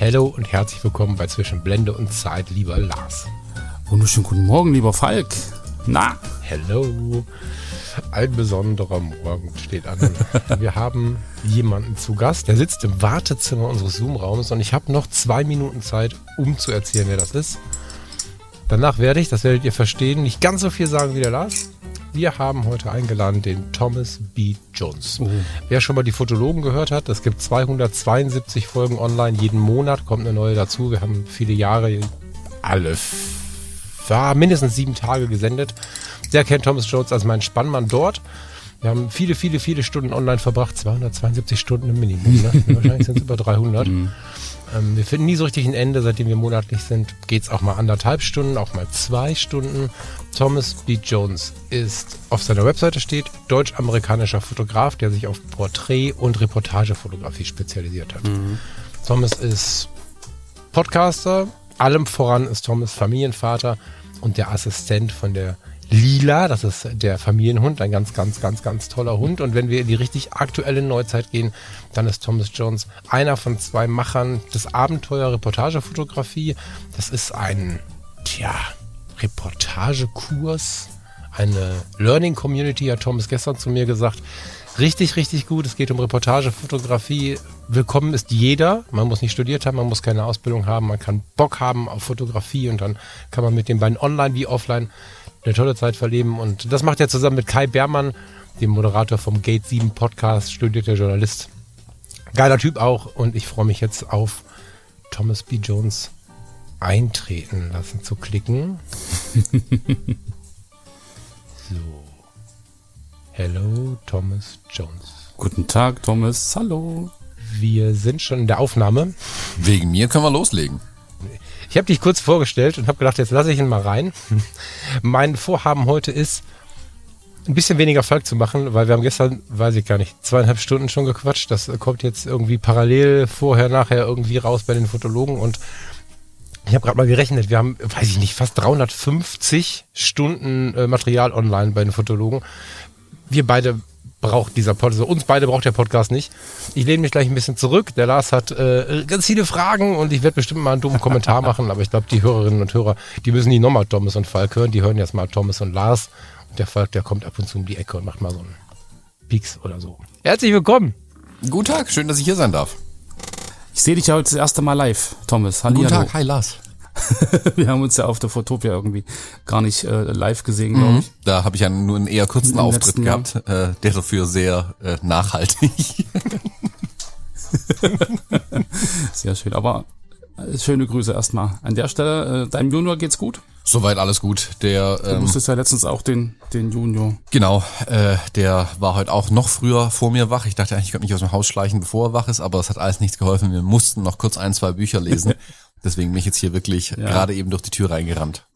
Hallo und herzlich willkommen bei Zwischen Blende und Zeit, lieber Lars. Wunderschönen guten Morgen, lieber Falk. Na? Hello. Ein besonderer Morgen steht an. Wir haben jemanden zu Gast, der sitzt im Wartezimmer unseres Zoom-Raums und ich habe noch zwei Minuten Zeit, um zu erzählen, wer das ist. Danach werde ich, das werdet ihr verstehen, nicht ganz so viel sagen wie der Lars. Wir haben heute eingeladen den Thomas B. Jones. Oh. Wer schon mal die Fotologen gehört hat, es gibt 272 Folgen online. Jeden Monat kommt eine neue dazu. Wir haben viele Jahre, alle, ja, mindestens sieben Tage gesendet. Der kennt Thomas Jones als mein Spannmann dort. Wir haben viele, viele, viele Stunden online verbracht. 272 Stunden im Minimum. Ne? Wahrscheinlich sind es über 300. Mhm. Ähm, wir finden nie so richtig ein Ende, seitdem wir monatlich sind. Geht es auch mal anderthalb Stunden, auch mal zwei Stunden. Thomas B. Jones ist auf seiner Webseite steht, deutsch-amerikanischer Fotograf, der sich auf Porträt- und Reportagefotografie spezialisiert hat. Mhm. Thomas ist Podcaster, allem voran ist Thomas Familienvater und der Assistent von der Lila, das ist der Familienhund, ein ganz, ganz, ganz, ganz toller Hund. Und wenn wir in die richtig aktuelle Neuzeit gehen, dann ist Thomas Jones einer von zwei Machern des Abenteuer Reportagefotografie. Das ist ein, tja, Reportagekurs, eine Learning Community, hat Thomas gestern zu mir gesagt. Richtig, richtig gut. Es geht um Reportagefotografie. Willkommen ist jeder. Man muss nicht studiert haben, man muss keine Ausbildung haben, man kann Bock haben auf Fotografie und dann kann man mit den beiden online wie offline eine tolle Zeit verleben. Und das macht er zusammen mit Kai Bermann, dem Moderator vom Gate 7 Podcast, studierter Journalist. Geiler Typ auch. Und ich freue mich jetzt auf Thomas B. Jones eintreten lassen zu klicken. so. Hello, Thomas Jones. Guten Tag, Thomas. Hallo. Wir sind schon in der Aufnahme. Wegen mir können wir loslegen. Ich habe dich kurz vorgestellt und habe gedacht, jetzt lasse ich ihn mal rein. mein Vorhaben heute ist, ein bisschen weniger Falk zu machen, weil wir haben gestern, weiß ich gar nicht, zweieinhalb Stunden schon gequatscht. Das kommt jetzt irgendwie parallel vorher, nachher irgendwie raus bei den Fotologen und ich habe gerade mal gerechnet, wir haben, weiß ich nicht, fast 350 Stunden äh, Material online bei den Fotologen. Wir beide braucht dieser Podcast, also uns beide braucht der Podcast nicht. Ich lehne mich gleich ein bisschen zurück. Der Lars hat äh, ganz viele Fragen und ich werde bestimmt mal einen dummen Kommentar machen, aber ich glaube, die Hörerinnen und Hörer, die müssen nicht nochmal Thomas und Falk hören, die hören jetzt mal Thomas und Lars. Und der Falk, der kommt ab und zu um die Ecke und macht mal so einen Pieks oder so. Herzlich willkommen. Guten Tag, schön, dass ich hier sein darf. Ich sehe dich ja heute das erste Mal live, Thomas. Halli, Guten Tag, hi Lars. wir haben uns ja auf der Fotopia irgendwie gar nicht äh, live gesehen, glaube mhm. ich. Da habe ich ja nur einen eher kurzen Auftritt gehabt, äh, der dafür sehr äh, nachhaltig. sehr schön, aber schöne Grüße erstmal. An der Stelle, äh, deinem Junior geht's gut? Soweit alles gut. Der, ähm, du musstest ja letztens auch den, den Junior. Genau, äh, der war heute auch noch früher vor mir wach. Ich dachte eigentlich, ich könnte mich aus dem Haus schleichen, bevor er wach ist, aber es hat alles nichts geholfen. Wir mussten noch kurz ein, zwei Bücher lesen. Deswegen bin ich jetzt hier wirklich ja. gerade eben durch die Tür reingerannt.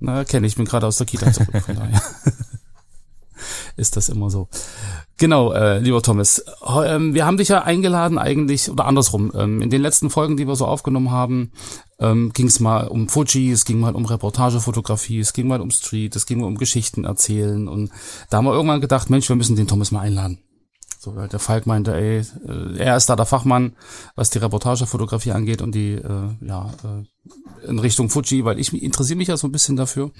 Na, kenne ich, bin gerade aus der Kita zurück, von daher. ist das immer so. Genau, äh, lieber Thomas, ähm, wir haben dich ja eingeladen eigentlich, oder andersrum, ähm, in den letzten Folgen, die wir so aufgenommen haben, ähm, ging es mal um Fuji, es ging mal um Reportagefotografie, es ging mal um Street, es ging mal um Geschichten erzählen und da haben wir irgendwann gedacht, Mensch, wir müssen den Thomas mal einladen. So, weil der Falk meinte, ey, äh, er ist da der Fachmann, was die Reportagefotografie angeht und die, äh, ja, äh, in Richtung Fuji, weil ich interessiere mich ja so ein bisschen dafür.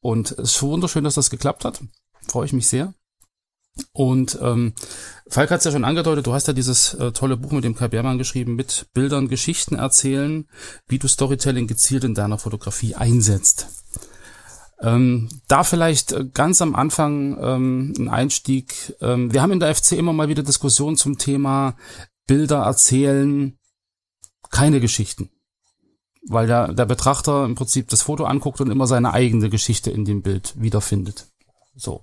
Und es ist wunderschön, dass das geklappt hat. Freue ich mich sehr. Und ähm, Falk hat es ja schon angedeutet, du hast ja dieses äh, tolle Buch mit dem Kai Bermann geschrieben, mit Bildern, Geschichten erzählen, wie du Storytelling gezielt in deiner Fotografie einsetzt. Ähm, da vielleicht äh, ganz am Anfang ähm, ein Einstieg. Ähm, wir haben in der FC immer mal wieder Diskussionen zum Thema Bilder erzählen, keine Geschichten. Weil der, der Betrachter im Prinzip das Foto anguckt und immer seine eigene Geschichte in dem Bild wiederfindet. So.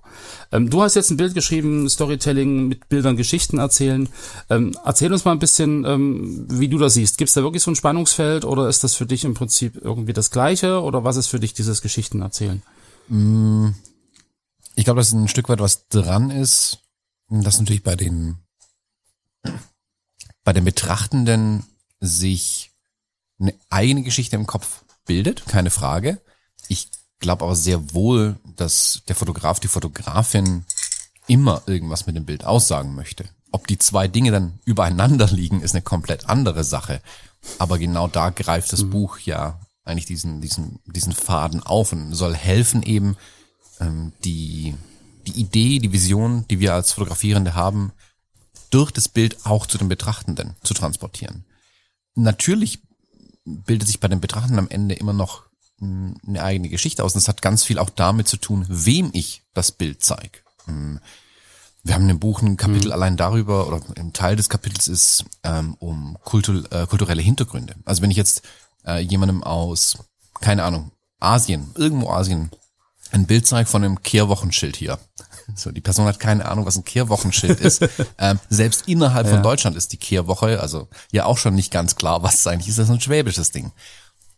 Ähm, du hast jetzt ein Bild geschrieben, Storytelling mit Bildern Geschichten erzählen. Ähm, erzähl uns mal ein bisschen, ähm, wie du das siehst. Gibt es da wirklich so ein Spannungsfeld oder ist das für dich im Prinzip irgendwie das Gleiche oder was ist für dich dieses Geschichten erzählen? Mm, ich glaube, dass ein Stück weit was dran ist, dass natürlich bei den bei den Betrachtenden sich eine eigene Geschichte im Kopf bildet, keine Frage. Ich glaube aber sehr wohl, dass der Fotograf, die Fotografin immer irgendwas mit dem Bild aussagen möchte. Ob die zwei Dinge dann übereinander liegen, ist eine komplett andere Sache. Aber genau da greift das mhm. Buch ja eigentlich diesen, diesen, diesen Faden auf und soll helfen eben, ähm, die, die Idee, die Vision, die wir als Fotografierende haben, durch das Bild auch zu den Betrachtenden zu transportieren. Natürlich bildet sich bei den Betrachtenden am Ende immer noch eine eigene Geschichte aus. Und das hat ganz viel auch damit zu tun, wem ich das Bild zeige. Hm. Wir haben im Buch ein Kapitel mhm. allein darüber, oder ein Teil des Kapitels ist ähm, um kultur, äh, kulturelle Hintergründe. Also wenn ich jetzt äh, jemandem aus, keine Ahnung, Asien, irgendwo Asien, ein Bild zeige von einem Kehrwochenschild hier. So, die Person hat keine Ahnung, was ein Kehrwochenschild ist. ähm, selbst innerhalb ja. von Deutschland ist die Kehrwoche, also ja auch schon nicht ganz klar, was es eigentlich ist. Das ist ein schwäbisches Ding.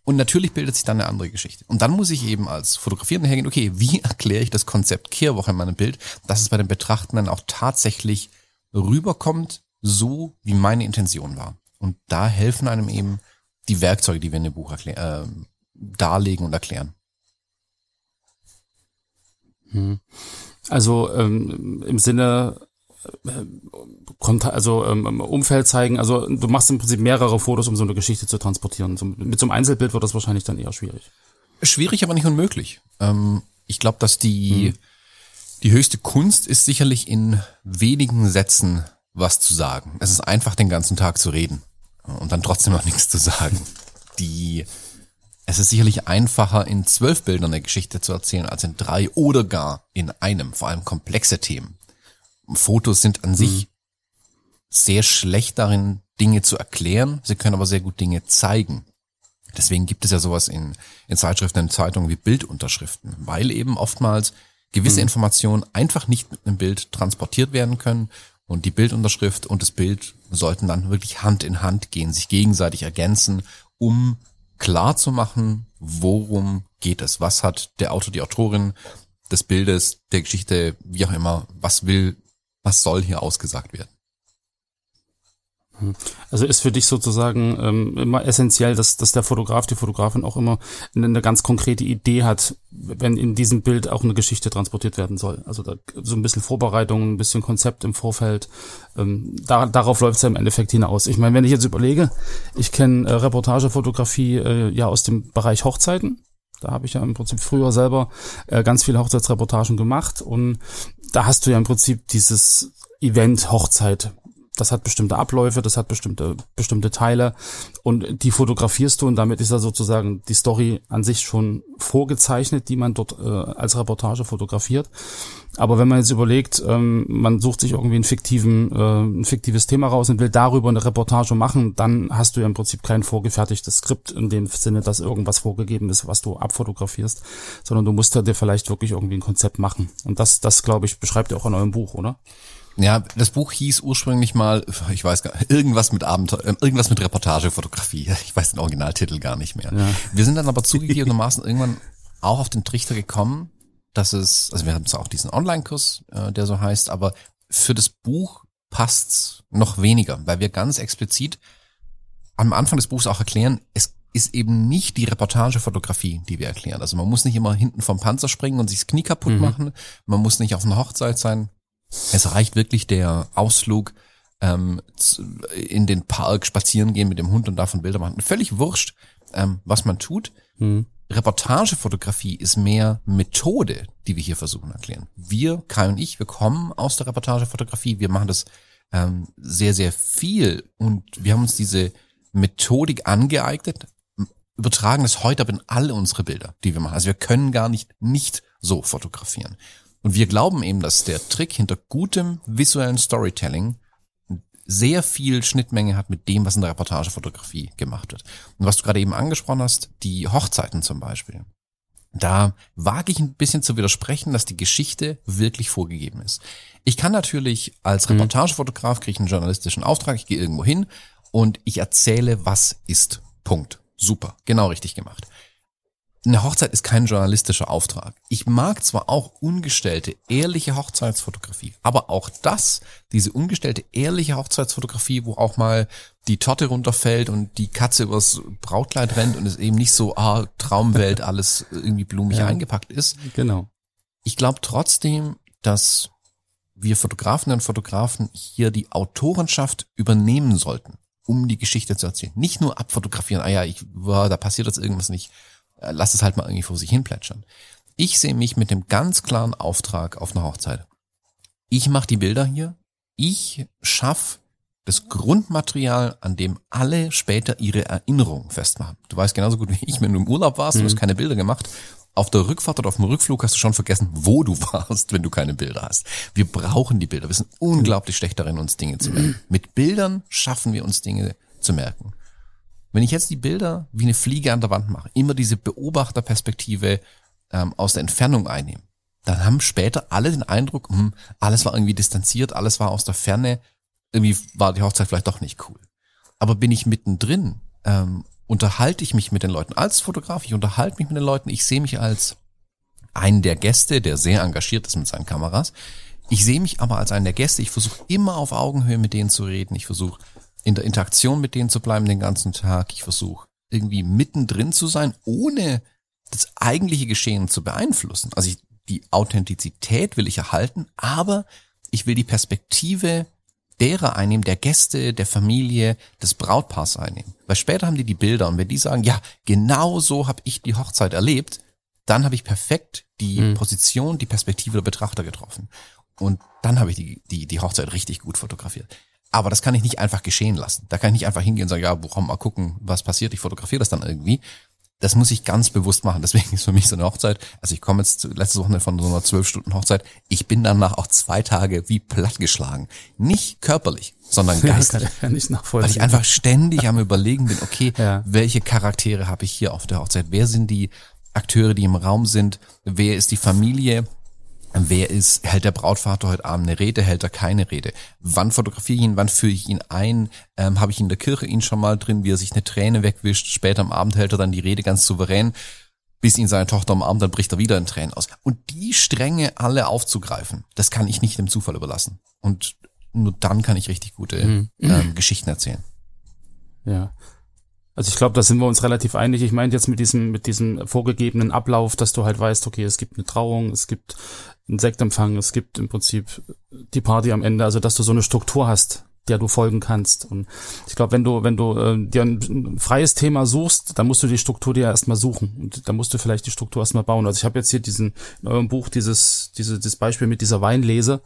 Und natürlich bildet sich dann eine andere Geschichte. Und dann muss ich eben als Fotografierender hergehen, okay, wie erkläre ich das Konzept Kehrwoche in meinem Bild, dass es bei den Betrachtenden auch tatsächlich rüberkommt, so wie meine Intention war. Und da helfen einem eben die Werkzeuge, die wir in dem Buch äh, darlegen und erklären. Hm. Also ähm, im Sinne also ähm, Umfeld zeigen. Also du machst im Prinzip mehrere Fotos, um so eine Geschichte zu transportieren. So, mit so einem Einzelbild wird das wahrscheinlich dann eher schwierig. Schwierig, aber nicht unmöglich. Ähm, ich glaube, dass die, hm. die höchste Kunst ist sicherlich in wenigen Sätzen was zu sagen. Es ist einfach, den ganzen Tag zu reden und dann trotzdem noch nichts zu sagen. Die, es ist sicherlich einfacher, in zwölf Bildern eine Geschichte zu erzählen, als in drei oder gar in einem, vor allem komplexe Themen. Fotos sind an mhm. sich sehr schlecht darin, Dinge zu erklären. Sie können aber sehr gut Dinge zeigen. Deswegen gibt es ja sowas in, in Zeitschriften, in Zeitungen wie Bildunterschriften, weil eben oftmals gewisse mhm. Informationen einfach nicht mit einem Bild transportiert werden können und die Bildunterschrift und das Bild sollten dann wirklich Hand in Hand gehen, sich gegenseitig ergänzen, um klar zu machen, worum geht es, was hat der Autor, die Autorin des Bildes, der Geschichte, wie auch immer, was will was soll hier ausgesagt werden? Also ist für dich sozusagen ähm, immer essentiell, dass, dass der Fotograf, die Fotografin auch immer eine, eine ganz konkrete Idee hat, wenn in diesem Bild auch eine Geschichte transportiert werden soll. Also da, so ein bisschen Vorbereitung, ein bisschen Konzept im Vorfeld. Ähm, da, darauf läuft es ja im Endeffekt hinaus. Ich meine, wenn ich jetzt überlege, ich kenne äh, Reportagefotografie äh, ja aus dem Bereich Hochzeiten. Da habe ich ja im Prinzip früher selber äh, ganz viele Hochzeitsreportagen gemacht und da hast du ja im Prinzip dieses Event Hochzeit. Das hat bestimmte Abläufe, das hat bestimmte, bestimmte Teile und die fotografierst du und damit ist ja sozusagen die Story an sich schon vorgezeichnet, die man dort äh, als Reportage fotografiert. Aber wenn man jetzt überlegt, ähm, man sucht sich irgendwie einen fiktiven, äh, ein fiktives Thema raus und will darüber eine Reportage machen, dann hast du ja im Prinzip kein vorgefertigtes Skript in dem Sinne, dass irgendwas vorgegeben ist, was du abfotografierst, sondern du musst da dir vielleicht wirklich irgendwie ein Konzept machen. Und das, das glaube ich, beschreibt ihr auch in eurem Buch, oder? Ja, das Buch hieß ursprünglich mal, ich weiß gar nicht, irgendwas mit Abenteuer, äh, irgendwas mit Reportagefotografie. Ich weiß den Originaltitel gar nicht mehr. Ja. Wir sind dann aber zugegebenermaßen irgendwann auch auf den Trichter gekommen, dass es, also wir haben zwar auch diesen Online-Kurs, äh, der so heißt, aber für das Buch passt's noch weniger, weil wir ganz explizit am Anfang des Buchs auch erklären, es ist eben nicht die Reportagefotografie, die wir erklären. Also man muss nicht immer hinten vom Panzer springen und sich das Knie kaputt mhm. machen. Man muss nicht auf einer Hochzeit sein. Es reicht wirklich der Ausflug ähm, in den Park spazieren gehen mit dem Hund und davon Bilder machen. Völlig wurscht, ähm, was man tut. Mhm. Reportagefotografie ist mehr Methode, die wir hier versuchen erklären. Wir, Kai und ich, wir kommen aus der Reportagefotografie, wir machen das ähm, sehr, sehr viel und wir haben uns diese Methodik angeeignet, übertragen das heute aber in alle unsere Bilder, die wir machen. Also wir können gar nicht nicht so fotografieren. Und wir glauben eben, dass der Trick hinter gutem visuellen Storytelling sehr viel Schnittmenge hat mit dem, was in der Reportagefotografie gemacht wird. Und was du gerade eben angesprochen hast, die Hochzeiten zum Beispiel. da wage ich ein bisschen zu widersprechen, dass die Geschichte wirklich vorgegeben ist. Ich kann natürlich als Reportagefotograf kriege ich einen journalistischen Auftrag, ich gehe irgendwo hin und ich erzähle, was ist. Punkt. Super, genau richtig gemacht. Eine Hochzeit ist kein journalistischer Auftrag. Ich mag zwar auch ungestellte, ehrliche Hochzeitsfotografie, aber auch das, diese ungestellte, ehrliche Hochzeitsfotografie, wo auch mal die Torte runterfällt und die Katze übers Brautkleid rennt und es eben nicht so, ah, Traumwelt, alles irgendwie blumig ja, eingepackt ist. Genau. Ich glaube trotzdem, dass wir Fotografen und Fotografen hier die Autorenschaft übernehmen sollten, um die Geschichte zu erzählen. Nicht nur abfotografieren, ah ja, ich, war, da passiert jetzt irgendwas nicht lass es halt mal irgendwie vor sich hin plätschern. Ich sehe mich mit dem ganz klaren Auftrag auf einer Hochzeit. Ich mache die Bilder hier. Ich schaff das Grundmaterial, an dem alle später ihre Erinnerungen festmachen. Du weißt genauso gut wie ich, wenn du im Urlaub warst, mhm. du hast keine Bilder gemacht. Auf der Rückfahrt oder auf dem Rückflug hast du schon vergessen, wo du warst, wenn du keine Bilder hast. Wir brauchen die Bilder. Wir sind unglaublich schlecht darin, uns Dinge zu merken. Mit Bildern schaffen wir uns Dinge zu merken. Wenn ich jetzt die Bilder wie eine Fliege an der Wand mache, immer diese Beobachterperspektive ähm, aus der Entfernung einnehme, dann haben später alle den Eindruck, hm, alles war irgendwie distanziert, alles war aus der Ferne, irgendwie war die Hochzeit vielleicht doch nicht cool. Aber bin ich mittendrin, ähm, unterhalte ich mich mit den Leuten als Fotograf, ich unterhalte mich mit den Leuten, ich sehe mich als einen der Gäste, der sehr engagiert ist mit seinen Kameras. Ich sehe mich aber als einen der Gäste, ich versuche immer auf Augenhöhe mit denen zu reden, ich versuche in der Interaktion mit denen zu bleiben den ganzen Tag. Ich versuche irgendwie mittendrin zu sein, ohne das eigentliche Geschehen zu beeinflussen. Also ich, die Authentizität will ich erhalten, aber ich will die Perspektive derer einnehmen, der Gäste, der Familie, des Brautpaars einnehmen. Weil später haben die die Bilder und wenn die sagen, ja, genau so habe ich die Hochzeit erlebt, dann habe ich perfekt die mhm. Position, die Perspektive der Betrachter getroffen. Und dann habe ich die, die, die Hochzeit richtig gut fotografiert. Aber das kann ich nicht einfach geschehen lassen. Da kann ich nicht einfach hingehen und sagen, ja, komm mal gucken, was passiert. Ich fotografiere das dann irgendwie. Das muss ich ganz bewusst machen. Deswegen ist für mich so eine Hochzeit. Also ich komme jetzt letzte Woche von so einer zwölf Stunden Hochzeit. Ich bin danach auch zwei Tage wie plattgeschlagen. Nicht körperlich, sondern geistig. Ja, kann ich nachvollziehen. Weil ich einfach ständig am überlegen bin, okay, ja. welche Charaktere habe ich hier auf der Hochzeit? Wer sind die Akteure, die im Raum sind? Wer ist die Familie? Wer ist, hält der Brautvater heute Abend eine Rede, hält er keine Rede? Wann fotografiere ich ihn, wann führe ich ihn ein? Ähm, Habe ich in der Kirche ihn schon mal drin, wie er sich eine Träne wegwischt? Später am Abend hält er dann die Rede ganz souverän, bis ihn seine Tochter am Abend, dann bricht er wieder in Tränen aus. Und die Stränge alle aufzugreifen, das kann ich nicht dem Zufall überlassen. Und nur dann kann ich richtig gute mhm. ähm, Geschichten erzählen. Ja. Also ich glaube, da sind wir uns relativ einig. Ich meine jetzt mit diesem, mit diesem vorgegebenen Ablauf, dass du halt weißt, okay, es gibt eine Trauung, es gibt einen Sektempfang, es gibt im Prinzip die Party am Ende, also dass du so eine Struktur hast, der du folgen kannst. Und ich glaube, wenn du, wenn du äh, dir ein, freies Thema suchst, dann musst du die Struktur dir erstmal suchen. Und dann musst du vielleicht die Struktur erstmal bauen. Also ich habe jetzt hier diesen, in eurem Buch dieses, diese, dieses Beispiel mit dieser Weinlese.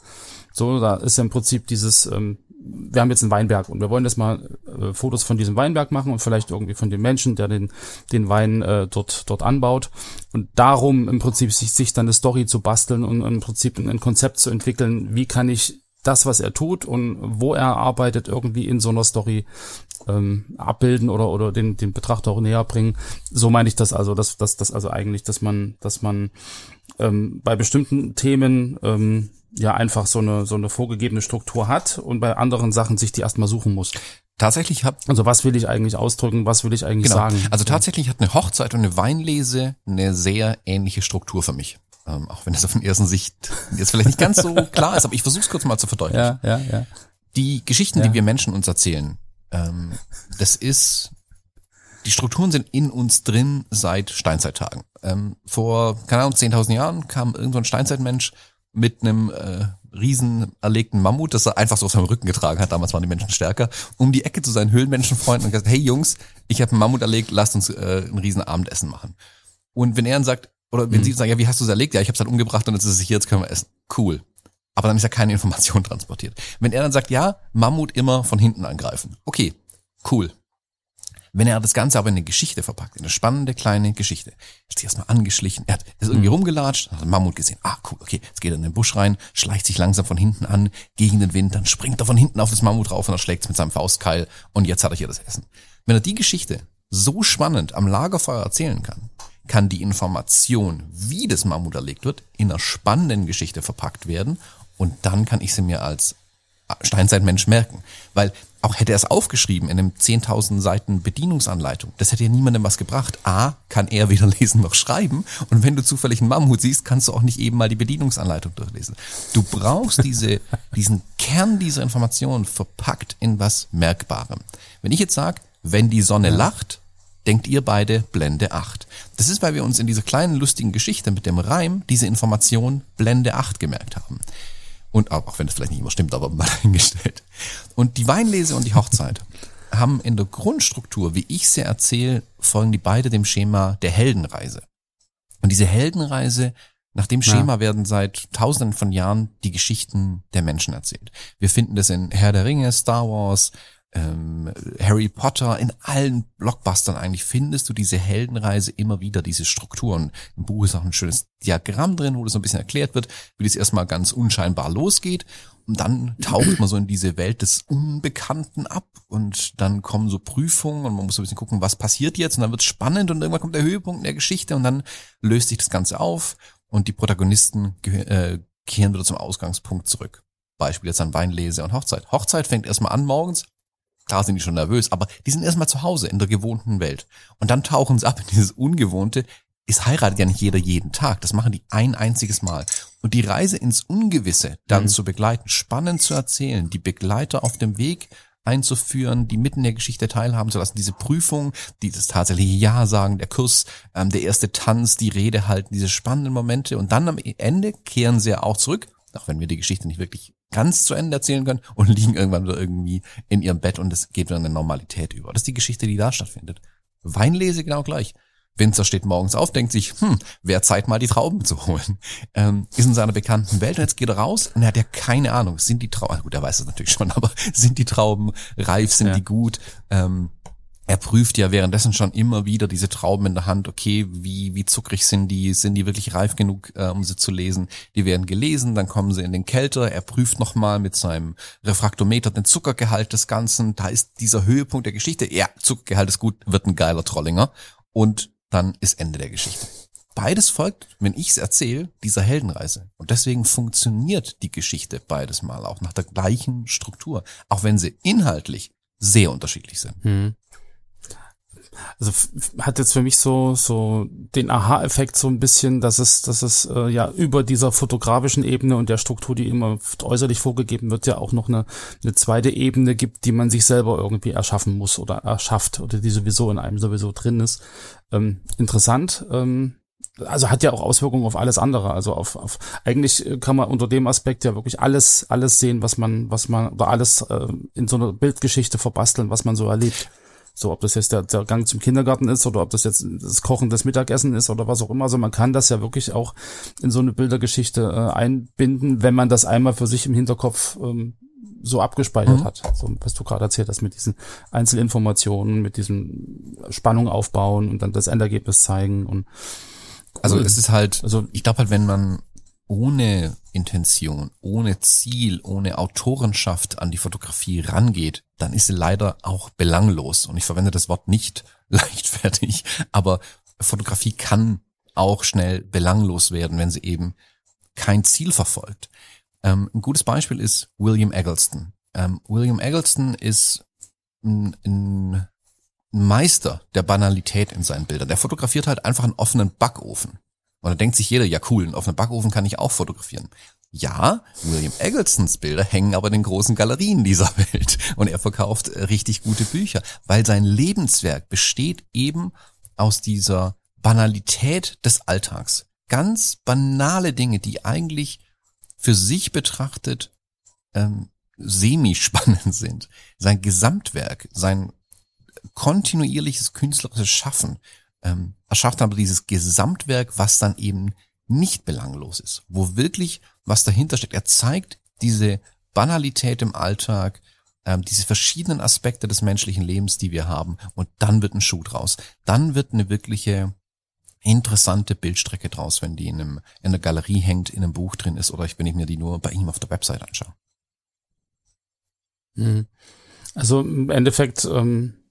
So, da ist ja im Prinzip dieses, ähm, wir haben jetzt einen Weinberg und wir wollen jetzt mal äh, Fotos von diesem Weinberg machen und vielleicht irgendwie von dem Menschen, der den, den Wein äh, dort, dort anbaut. Und darum im Prinzip sich, sich dann eine Story zu basteln und im Prinzip ein Konzept zu entwickeln, wie kann ich das, was er tut und wo er arbeitet, irgendwie in so einer Story ähm, abbilden oder oder den den Betrachter auch näher bringen. So meine ich das also, dass dass das also eigentlich, dass man dass man ähm, bei bestimmten Themen ähm, ja einfach so eine so eine vorgegebene Struktur hat und bei anderen Sachen sich die erstmal suchen muss. Tatsächlich hat also was will ich eigentlich ausdrücken, was will ich eigentlich genau. sagen? Also tatsächlich hat eine Hochzeit und eine Weinlese eine sehr ähnliche Struktur für mich. Ähm, auch wenn das auf den ersten Sicht jetzt vielleicht nicht ganz so klar ist, aber ich versuche es kurz mal zu verdeutlichen. Ja, ja, ja. Die Geschichten, ja. die wir Menschen uns erzählen, ähm, das ist die Strukturen sind in uns drin seit Steinzeittagen. Ähm, vor, keine Ahnung, 10.000 Jahren kam irgendwann ein Steinzeitmensch mit einem äh, riesen erlegten Mammut, das er einfach so auf seinem Rücken getragen hat, damals waren die Menschen stärker, um die Ecke zu seinen Höhlenmenschenfreunden und gesagt, hey Jungs, ich habe einen Mammut erlegt, lasst uns äh, ein riesen Abendessen machen. Und wenn er dann sagt, oder wenn mhm. sie sagen, ja, wie hast du es erlegt? Ja, ich habe es dann umgebracht und jetzt ist es hier, jetzt können wir essen. Cool. Aber dann ist ja keine Information transportiert. Wenn er dann sagt, ja, Mammut immer von hinten angreifen. Okay, cool. Wenn er das Ganze aber in eine Geschichte verpackt, in eine spannende kleine Geschichte, ist sich erstmal angeschlichen, er hat, ist irgendwie mhm. rumgelatscht, hat einen Mammut gesehen, ah cool, okay, jetzt geht er in den Busch rein, schleicht sich langsam von hinten an, gegen den Wind, dann springt er von hinten auf das Mammut drauf und er schlägt es mit seinem Faustkeil und jetzt hat er hier das Essen. Wenn er die Geschichte so spannend am Lagerfeuer erzählen kann, kann die Information, wie das Mammut erlegt wird, in einer spannenden Geschichte verpackt werden und dann kann ich sie mir als Steinzeitmensch merken. Weil auch hätte er es aufgeschrieben in einem 10.000 Seiten Bedienungsanleitung, das hätte ja niemandem was gebracht. A, kann er weder lesen noch schreiben und wenn du zufällig einen Mammut siehst, kannst du auch nicht eben mal die Bedienungsanleitung durchlesen. Du brauchst diese, diesen Kern dieser Information verpackt in was Merkbarem. Wenn ich jetzt sage, wenn die Sonne ja. lacht, denkt ihr beide Blende 8. Das ist, weil wir uns in dieser kleinen lustigen Geschichte mit dem Reim diese Information Blende 8 gemerkt haben. Und auch wenn es vielleicht nicht immer stimmt, aber mal dahingestellt. Und die Weinlese und die Hochzeit haben in der Grundstruktur, wie ich sie erzähle, folgen die beide dem Schema der Heldenreise. Und diese Heldenreise, nach dem Schema ja. werden seit tausenden von Jahren die Geschichten der Menschen erzählt. Wir finden das in Herr der Ringe, Star Wars, ähm, Harry Potter, in allen Blockbustern eigentlich findest du diese Heldenreise immer wieder, diese Strukturen. Im Buch ist auch ein schönes Diagramm drin, wo das so ein bisschen erklärt wird, wie das erstmal ganz unscheinbar losgeht. Und dann taucht man so in diese Welt des Unbekannten ab und dann kommen so Prüfungen und man muss so ein bisschen gucken, was passiert jetzt und dann wird spannend und irgendwann kommt der Höhepunkt in der Geschichte und dann löst sich das Ganze auf und die Protagonisten äh, kehren wieder zum Ausgangspunkt zurück. Beispiel jetzt an Weinlese und Hochzeit. Hochzeit fängt erstmal an morgens, Klar sind die schon nervös, aber die sind erstmal zu Hause in der gewohnten Welt. Und dann tauchen sie ab in dieses Ungewohnte. Es heiratet ja nicht jeder jeden Tag. Das machen die ein einziges Mal. Und die Reise ins Ungewisse dann mhm. zu begleiten, spannend zu erzählen, die Begleiter auf dem Weg einzuführen, die mitten in der Geschichte teilhaben zu lassen, diese Prüfung, dieses tatsächliche Ja sagen, der Kuss, ähm, der erste Tanz, die Rede halten, diese spannenden Momente und dann am Ende kehren sie ja auch zurück, auch wenn wir die Geschichte nicht wirklich ganz zu Ende erzählen können und liegen irgendwann wieder irgendwie in ihrem Bett und es geht wieder in eine Normalität über. Das ist die Geschichte, die da stattfindet. Weinlese genau gleich. Winzer steht morgens auf, denkt sich, hm, wäre Zeit mal die Trauben zu holen. Ähm, ist in seiner bekannten Welt und jetzt geht er raus und er hat ja keine Ahnung, sind die Trauben, gut, er weiß es natürlich schon, aber sind die Trauben reif, sind ja. die gut? Ähm, er prüft ja währenddessen schon immer wieder diese Trauben in der Hand, okay, wie, wie zuckrig sind die, sind die wirklich reif genug, äh, um sie zu lesen. Die werden gelesen, dann kommen sie in den Kälter, er prüft nochmal mit seinem Refraktometer den Zuckergehalt des Ganzen, da ist dieser Höhepunkt der Geschichte, ja, Zuckergehalt ist gut, wird ein geiler Trollinger und dann ist Ende der Geschichte. Beides folgt, wenn ich es erzähle, dieser Heldenreise. Und deswegen funktioniert die Geschichte beides mal auch nach der gleichen Struktur, auch wenn sie inhaltlich sehr unterschiedlich sind. Hm also hat jetzt für mich so so den Aha-Effekt so ein bisschen, dass es dass es äh, ja über dieser fotografischen Ebene und der Struktur, die immer äußerlich vorgegeben wird, ja auch noch eine eine zweite Ebene gibt, die man sich selber irgendwie erschaffen muss oder erschafft oder die sowieso in einem sowieso drin ist. Ähm, interessant. Ähm, also hat ja auch Auswirkungen auf alles andere. Also auf, auf eigentlich kann man unter dem Aspekt ja wirklich alles alles sehen, was man was man oder alles äh, in so einer Bildgeschichte verbasteln, was man so erlebt. So, ob das jetzt der, der Gang zum Kindergarten ist oder ob das jetzt das Kochen des Mittagessen ist oder was auch immer. Also man kann das ja wirklich auch in so eine Bildergeschichte äh, einbinden, wenn man das einmal für sich im Hinterkopf ähm, so abgespeichert mhm. hat. So, was du gerade erzählt hast mit diesen Einzelinformationen, mit diesem Spannung aufbauen und dann das Endergebnis zeigen und also es ist halt, also ich glaube halt, wenn man ohne Intention, ohne Ziel, ohne Autorenschaft an die Fotografie rangeht, dann ist sie leider auch belanglos. Und ich verwende das Wort nicht leichtfertig, aber Fotografie kann auch schnell belanglos werden, wenn sie eben kein Ziel verfolgt. Ähm, ein gutes Beispiel ist William Eggleston. Ähm, William Eggleston ist ein, ein Meister der Banalität in seinen Bildern. Der fotografiert halt einfach einen offenen Backofen. Und da denkt sich jeder, ja cool, auf einem Backofen kann ich auch fotografieren. Ja, William Egglestons Bilder hängen aber in den großen Galerien dieser Welt und er verkauft äh, richtig gute Bücher, weil sein Lebenswerk besteht eben aus dieser Banalität des Alltags. Ganz banale Dinge, die eigentlich für sich betrachtet ähm, semi-spannend sind. Sein Gesamtwerk, sein kontinuierliches künstlerisches Schaffen ähm, erschafft aber dieses Gesamtwerk, was dann eben nicht belanglos ist, wo wirklich was dahinter steckt. Er zeigt diese Banalität im Alltag, ähm, diese verschiedenen Aspekte des menschlichen Lebens, die wir haben, und dann wird ein Schuh draus. Dann wird eine wirkliche interessante Bildstrecke draus, wenn die in, einem, in einer Galerie hängt, in einem Buch drin ist, oder wenn ich mir die nur bei ihm auf der Website anschaue. Mhm. Also im Endeffekt ähm,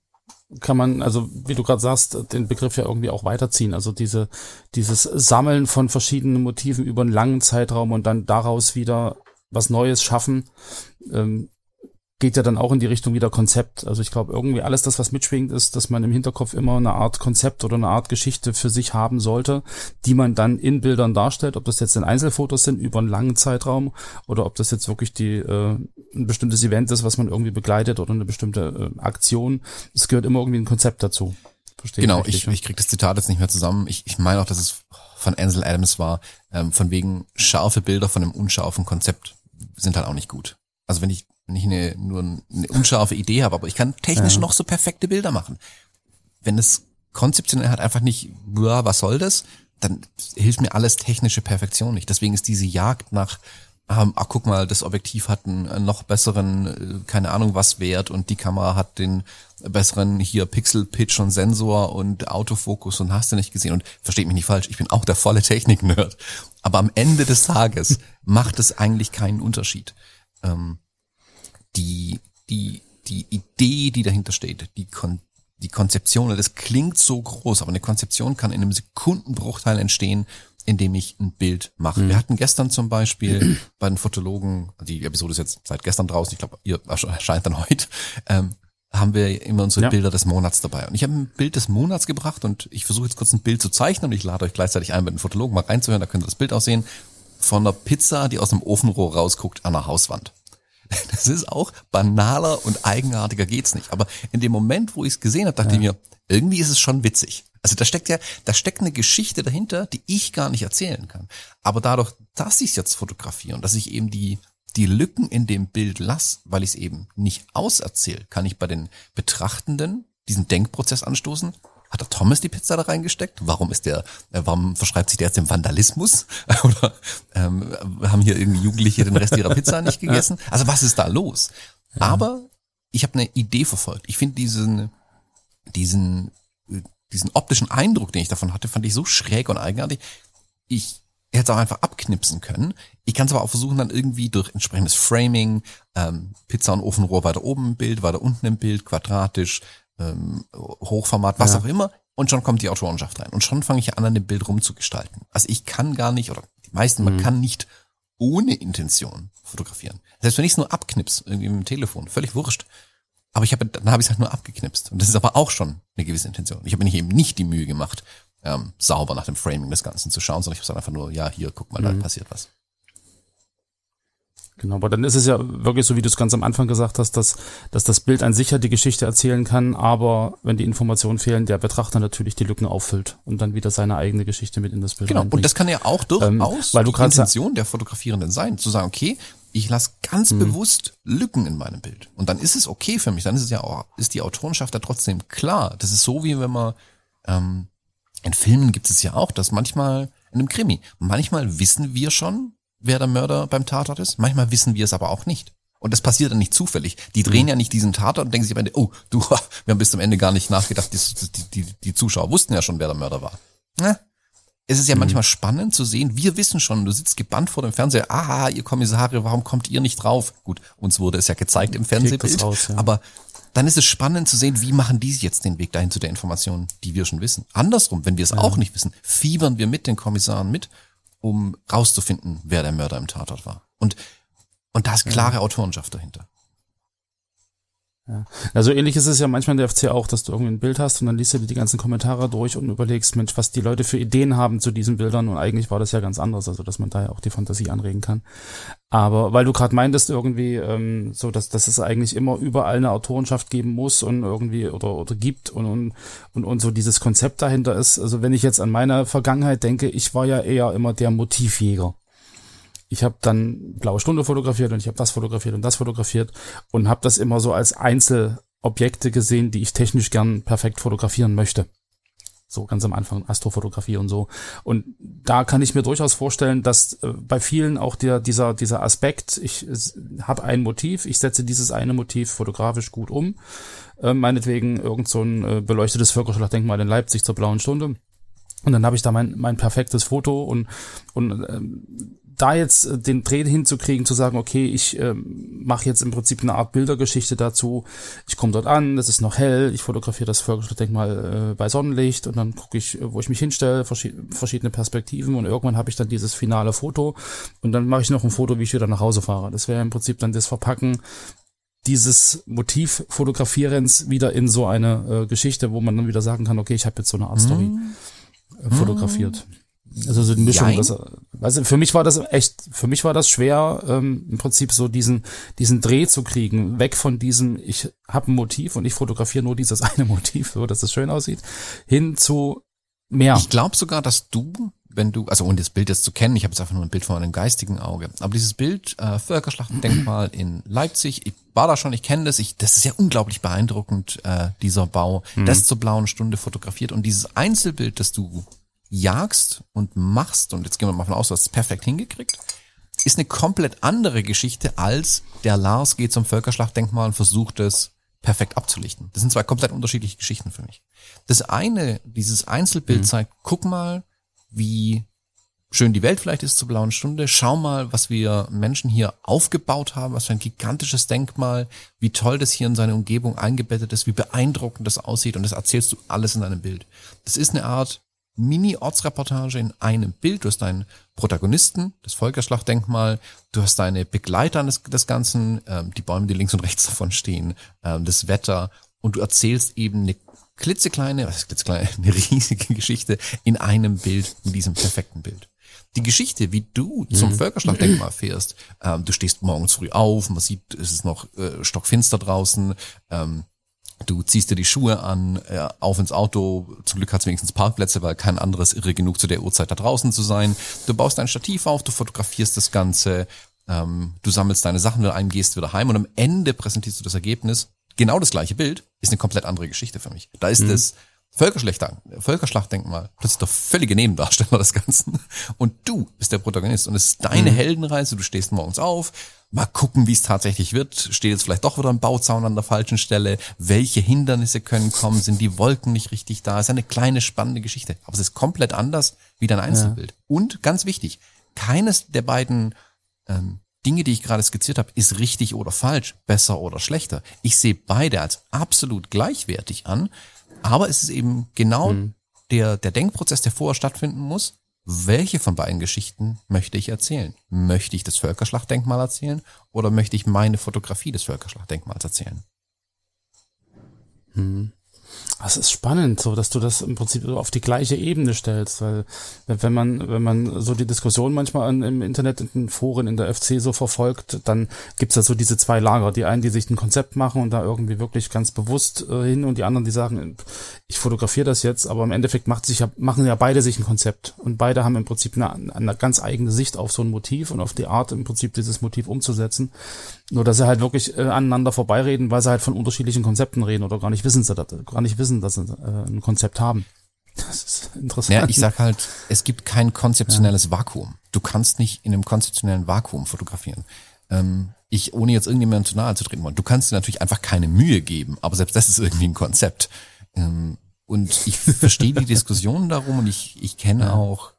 kann man, also wie du gerade sagst, den Begriff ja irgendwie auch weiterziehen. Also diese, dieses Sammeln von verschiedenen Motiven über einen langen Zeitraum und dann daraus wieder was Neues schaffen. Ähm, geht ja dann auch in die Richtung wieder Konzept. Also ich glaube, irgendwie alles das, was mitschwingt, ist, dass man im Hinterkopf immer eine Art Konzept oder eine Art Geschichte für sich haben sollte, die man dann in Bildern darstellt, ob das jetzt in Einzelfotos sind über einen langen Zeitraum oder ob das jetzt wirklich die äh, ein bestimmtes Event ist, was man irgendwie begleitet oder eine bestimmte äh, Aktion. Es gehört immer irgendwie ein Konzept dazu. Verstehe genau, ich, ich krieg das Zitat jetzt nicht mehr zusammen. Ich, ich meine auch, dass es von Ansel Adams war, ähm, von wegen scharfe Bilder von einem unscharfen Konzept sind halt auch nicht gut. Also wenn ich nicht eine, nur eine unscharfe Idee habe, aber ich kann technisch ja. noch so perfekte Bilder machen. Wenn es konzeptionell hat einfach nicht, was soll das, dann hilft mir alles technische Perfektion nicht. Deswegen ist diese Jagd nach, ähm, ach guck mal, das Objektiv hat einen noch besseren, äh, keine Ahnung was Wert und die Kamera hat den besseren hier Pixel Pitch und Sensor und Autofokus und hast du nicht gesehen und versteht mich nicht falsch, ich bin auch der volle Technik-Nerd. Aber am Ende des Tages macht es eigentlich keinen Unterschied. Ähm, die, die, die Idee, die dahinter steht, die, Kon die Konzeption, das klingt so groß, aber eine Konzeption kann in einem Sekundenbruchteil entstehen, indem ich ein Bild mache. Mhm. Wir hatten gestern zum Beispiel bei den Fotologen, die Episode ist jetzt seit gestern draußen, ich glaube, ihr erscheint dann heute, ähm, haben wir immer unsere ja. Bilder des Monats dabei. Und ich habe ein Bild des Monats gebracht und ich versuche jetzt kurz ein Bild zu zeichnen und ich lade euch gleichzeitig ein, bei den Fotologen mal reinzuhören, da könnt ihr das Bild aussehen, von einer Pizza, die aus dem Ofenrohr rausguckt an der Hauswand. Das ist auch banaler und eigenartiger geht's nicht. Aber in dem Moment, wo ich es gesehen habe, dachte ja. ich mir, irgendwie ist es schon witzig. Also da steckt ja, da steckt eine Geschichte dahinter, die ich gar nicht erzählen kann. Aber dadurch, dass ich es jetzt fotografiere und dass ich eben die die Lücken in dem Bild lass, weil ich es eben nicht auserzähle, kann ich bei den Betrachtenden diesen Denkprozess anstoßen hat der Thomas die Pizza da reingesteckt? Warum ist der, äh, warum verschreibt sich der jetzt dem Vandalismus? Oder ähm, haben hier irgendwie Jugendliche den Rest ihrer Pizza nicht gegessen? Also was ist da los? Ja. Aber ich habe eine Idee verfolgt. Ich finde diesen, diesen, diesen optischen Eindruck, den ich davon hatte, fand ich so schräg und eigenartig. Ich hätte es auch einfach abknipsen können. Ich kann es aber auch versuchen, dann irgendwie durch entsprechendes Framing, ähm, Pizza und Ofenrohr weiter oben im Bild, weiter unten im Bild, quadratisch, ähm, Hochformat, was ja. auch immer. Und schon kommt die Autorenschaft rein. Und schon fange ich an, an dem Bild rumzugestalten. Also ich kann gar nicht, oder die meisten, mhm. man kann nicht ohne Intention fotografieren. Selbst wenn ich es nur abknips, irgendwie mit dem Telefon, völlig wurscht. Aber ich habe, dann habe ich es halt nur abgeknipst. Und das ist aber auch schon eine gewisse Intention. Ich habe mir eben nicht die Mühe gemacht, ähm, sauber nach dem Framing des Ganzen zu schauen, sondern ich habe einfach nur, ja, hier, guck mal, mhm. da passiert was. Genau, aber dann ist es ja wirklich so, wie du es ganz am Anfang gesagt hast, dass, dass das Bild an sich ja die Geschichte erzählen kann, aber wenn die Informationen fehlen, der Betrachter natürlich die Lücken auffüllt und dann wieder seine eigene Geschichte mit in das Bild Genau, reinbringt. und das kann ja auch durchaus ähm, weil du die Intention der Fotografierenden sein, zu sagen, okay, ich lasse ganz mhm. bewusst Lücken in meinem Bild. Und dann ist es okay für mich, dann ist es ja auch, ist die Autorenschaft da trotzdem klar. Das ist so, wie wenn man, ähm, in Filmen gibt es ja auch, dass manchmal, in einem Krimi, manchmal wissen wir schon, wer der Mörder beim Tatort ist. Manchmal wissen wir es aber auch nicht. Und das passiert dann nicht zufällig. Die drehen mhm. ja nicht diesen Tatort und denken sich am Ende, oh, du, wir haben bis zum Ende gar nicht nachgedacht, die, die, die Zuschauer wussten ja schon, wer der Mörder war. Ja. Es ist ja mhm. manchmal spannend zu sehen, wir wissen schon, du sitzt gebannt vor dem Fernseher, aha, ihr Kommissare, warum kommt ihr nicht drauf? Gut, uns wurde es ja gezeigt im Fernsehbild, raus, ja. aber dann ist es spannend zu sehen, wie machen die jetzt den Weg dahin zu der Information, die wir schon wissen. Andersrum, wenn wir es ja. auch nicht wissen, fiebern wir mit den Kommissaren mit um rauszufinden, wer der Mörder im Tatort war. Und, und da ist klare ja. Autorenschaft dahinter. Ja. Also ähnlich ist es ja manchmal in der FC auch, dass du irgendwie ein Bild hast und dann liest du dir die ganzen Kommentare durch und überlegst, Mensch, was die Leute für Ideen haben zu diesen Bildern und eigentlich war das ja ganz anders, also dass man da ja auch die Fantasie anregen kann. Aber weil du gerade meintest irgendwie, ähm, so dass, dass es eigentlich immer überall eine Autorenschaft geben muss und irgendwie oder oder gibt und, und und und so dieses Konzept dahinter ist. Also wenn ich jetzt an meine Vergangenheit denke, ich war ja eher immer der Motivjäger ich habe dann blaue Stunde fotografiert und ich habe das fotografiert und das fotografiert und habe das immer so als Einzelobjekte gesehen, die ich technisch gern perfekt fotografieren möchte. So ganz am Anfang Astrofotografie und so. Und da kann ich mir durchaus vorstellen, dass äh, bei vielen auch der, dieser, dieser Aspekt, ich habe ein Motiv, ich setze dieses eine Motiv fotografisch gut um. Äh, meinetwegen irgend so ein äh, beleuchtetes Völkerschlachtdenkmal in Leipzig zur blauen Stunde. Und dann habe ich da mein, mein perfektes Foto und, und ähm, da jetzt äh, den Dreh hinzukriegen, zu sagen, okay, ich ähm, mache jetzt im Prinzip eine Art Bildergeschichte dazu. Ich komme dort an, es ist noch hell, ich fotografiere das Völkerschlachtdenkmal äh, bei Sonnenlicht und dann gucke ich, wo ich mich hinstelle, verschi verschiedene Perspektiven und irgendwann habe ich dann dieses finale Foto und dann mache ich noch ein Foto, wie ich wieder nach Hause fahre. Das wäre im Prinzip dann das Verpacken dieses Motiv Fotografierens wieder in so eine äh, Geschichte, wo man dann wieder sagen kann, okay, ich habe jetzt so eine Art Story mm. äh, fotografiert. Also so die Mischung, das, also für mich war das echt, für mich war das schwer, ähm, im Prinzip so diesen, diesen Dreh zu kriegen, weg von diesem, ich habe ein Motiv und ich fotografiere nur dieses eine Motiv, so dass es schön aussieht, hin zu mehr. Ich glaube sogar, dass du, wenn du, also ohne das Bild jetzt zu kennen, ich habe jetzt einfach nur ein Bild vor einem geistigen Auge, aber dieses Bild, äh, Völkerschlachtendenkmal in Leipzig, ich war da schon, ich kenne das, ich, das ist ja unglaublich beeindruckend, äh, dieser Bau, mhm. das zur blauen Stunde fotografiert und dieses Einzelbild, das du jagst und machst, und jetzt gehen wir mal von aus, du hast es perfekt hingekriegt, ist eine komplett andere Geschichte als der Lars geht zum Völkerschlachtdenkmal und versucht es perfekt abzulichten. Das sind zwei komplett unterschiedliche Geschichten für mich. Das eine, dieses Einzelbild mhm. zeigt, guck mal, wie schön die Welt vielleicht ist zur blauen Stunde. Schau mal, was wir Menschen hier aufgebaut haben, was für ein gigantisches Denkmal, wie toll das hier in seine Umgebung eingebettet ist, wie beeindruckend das aussieht und das erzählst du alles in einem Bild. Das ist eine Art Mini-Ortsreportage in einem Bild. Du hast deinen Protagonisten, das Volkerschlachtdenkmal, du hast deine Begleiter des, des Ganzen, ähm, die Bäume, die links und rechts davon stehen, ähm, das Wetter und du erzählst eben eine klitzekleine, was ist klitzekleine, eine riesige Geschichte in einem Bild, in diesem perfekten Bild. Die Geschichte, wie du zum mhm. Völkerschlachtdenkmal fährst, ähm, du stehst morgens früh auf, man sieht, es ist noch äh, stockfinster draußen, ähm, Du ziehst dir die Schuhe an, äh, auf ins Auto. Zum Glück hat es wenigstens Parkplätze, weil kein anderes irre genug zu der Uhrzeit da draußen zu sein. Du baust dein Stativ auf, du fotografierst das Ganze, ähm, du sammelst deine Sachen wieder ein, gehst wieder heim und am Ende präsentierst du das Ergebnis. Genau das gleiche Bild ist eine komplett andere Geschichte für mich. Da ist mhm. das Völkerschlachtdenkmal plötzlich der völlige Nebendarsteller des Ganzen. Und du bist der Protagonist und es ist deine mhm. Heldenreise. Du stehst morgens auf, mal gucken, wie es tatsächlich wird. Steht jetzt vielleicht doch wieder ein Bauzaun an der falschen Stelle? Welche Hindernisse können kommen? Sind die Wolken nicht richtig da? Ist eine kleine spannende Geschichte. Aber es ist komplett anders wie dein Einzelbild. Ja. Und ganz wichtig, keines der beiden ähm, Dinge, die ich gerade skizziert habe, ist richtig oder falsch, besser oder schlechter. Ich sehe beide als absolut gleichwertig an, aber es ist eben genau mhm. der, der Denkprozess, der vorher stattfinden muss, welche von beiden Geschichten möchte ich erzählen? Möchte ich das Völkerschlachtdenkmal erzählen oder möchte ich meine Fotografie des Völkerschlachtdenkmals erzählen? Hm. Das ist spannend, so dass du das im Prinzip auf die gleiche Ebene stellst, weil wenn man wenn man so die Diskussion manchmal im Internet in den Foren in der FC so verfolgt, dann gibt's da so diese zwei Lager, die einen, die sich ein Konzept machen und da irgendwie wirklich ganz bewusst äh, hin und die anderen, die sagen, ich fotografiere das jetzt, aber im Endeffekt macht sich ja, machen ja beide sich ein Konzept und beide haben im Prinzip eine, eine ganz eigene Sicht auf so ein Motiv und auf die Art im Prinzip dieses Motiv umzusetzen. Nur dass sie halt wirklich äh, aneinander vorbeireden, weil sie halt von unterschiedlichen Konzepten reden oder gar nicht wissen, sie das, gar nicht wissen, dass sie äh, ein Konzept haben. Das ist interessant. Ja, ich sag halt, es gibt kein konzeptionelles ja. Vakuum. Du kannst nicht in einem konzeptionellen Vakuum fotografieren. Ähm, ich, ohne jetzt irgendjemandem zu nahe zu treten wollen, du kannst dir natürlich einfach keine Mühe geben, aber selbst das ist irgendwie ein Konzept. Ähm, und ich verstehe die Diskussionen darum und ich, ich kenne ja. auch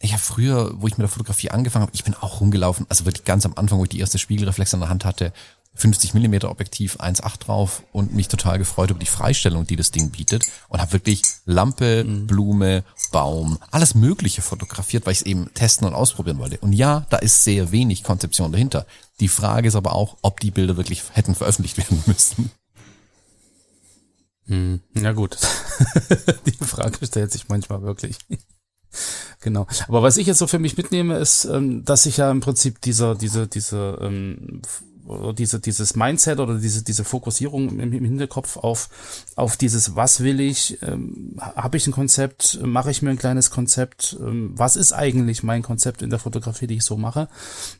ich habe früher, wo ich mit der Fotografie angefangen habe, ich bin auch rumgelaufen, also wirklich ganz am Anfang, wo ich die erste Spiegelreflex in der Hand hatte, 50 Millimeter Objektiv 1.8 drauf und mich total gefreut über die Freistellung, die das Ding bietet und habe wirklich Lampe, mhm. Blume, Baum, alles Mögliche fotografiert, weil ich es eben testen und ausprobieren wollte. Und ja, da ist sehr wenig Konzeption dahinter. Die Frage ist aber auch, ob die Bilder wirklich hätten veröffentlicht werden müssen. Hm, ja gut, die Frage stellt sich manchmal wirklich. Genau. Aber was ich jetzt so für mich mitnehme, ist, ähm, dass sich ja im Prinzip dieser, diese, diese ähm, diese, dieses Mindset oder diese, diese Fokussierung im, im Hinterkopf auf, auf dieses, was will ich, ähm, habe ich ein Konzept, mache ich mir ein kleines Konzept, ähm, was ist eigentlich mein Konzept in der Fotografie, die ich so mache,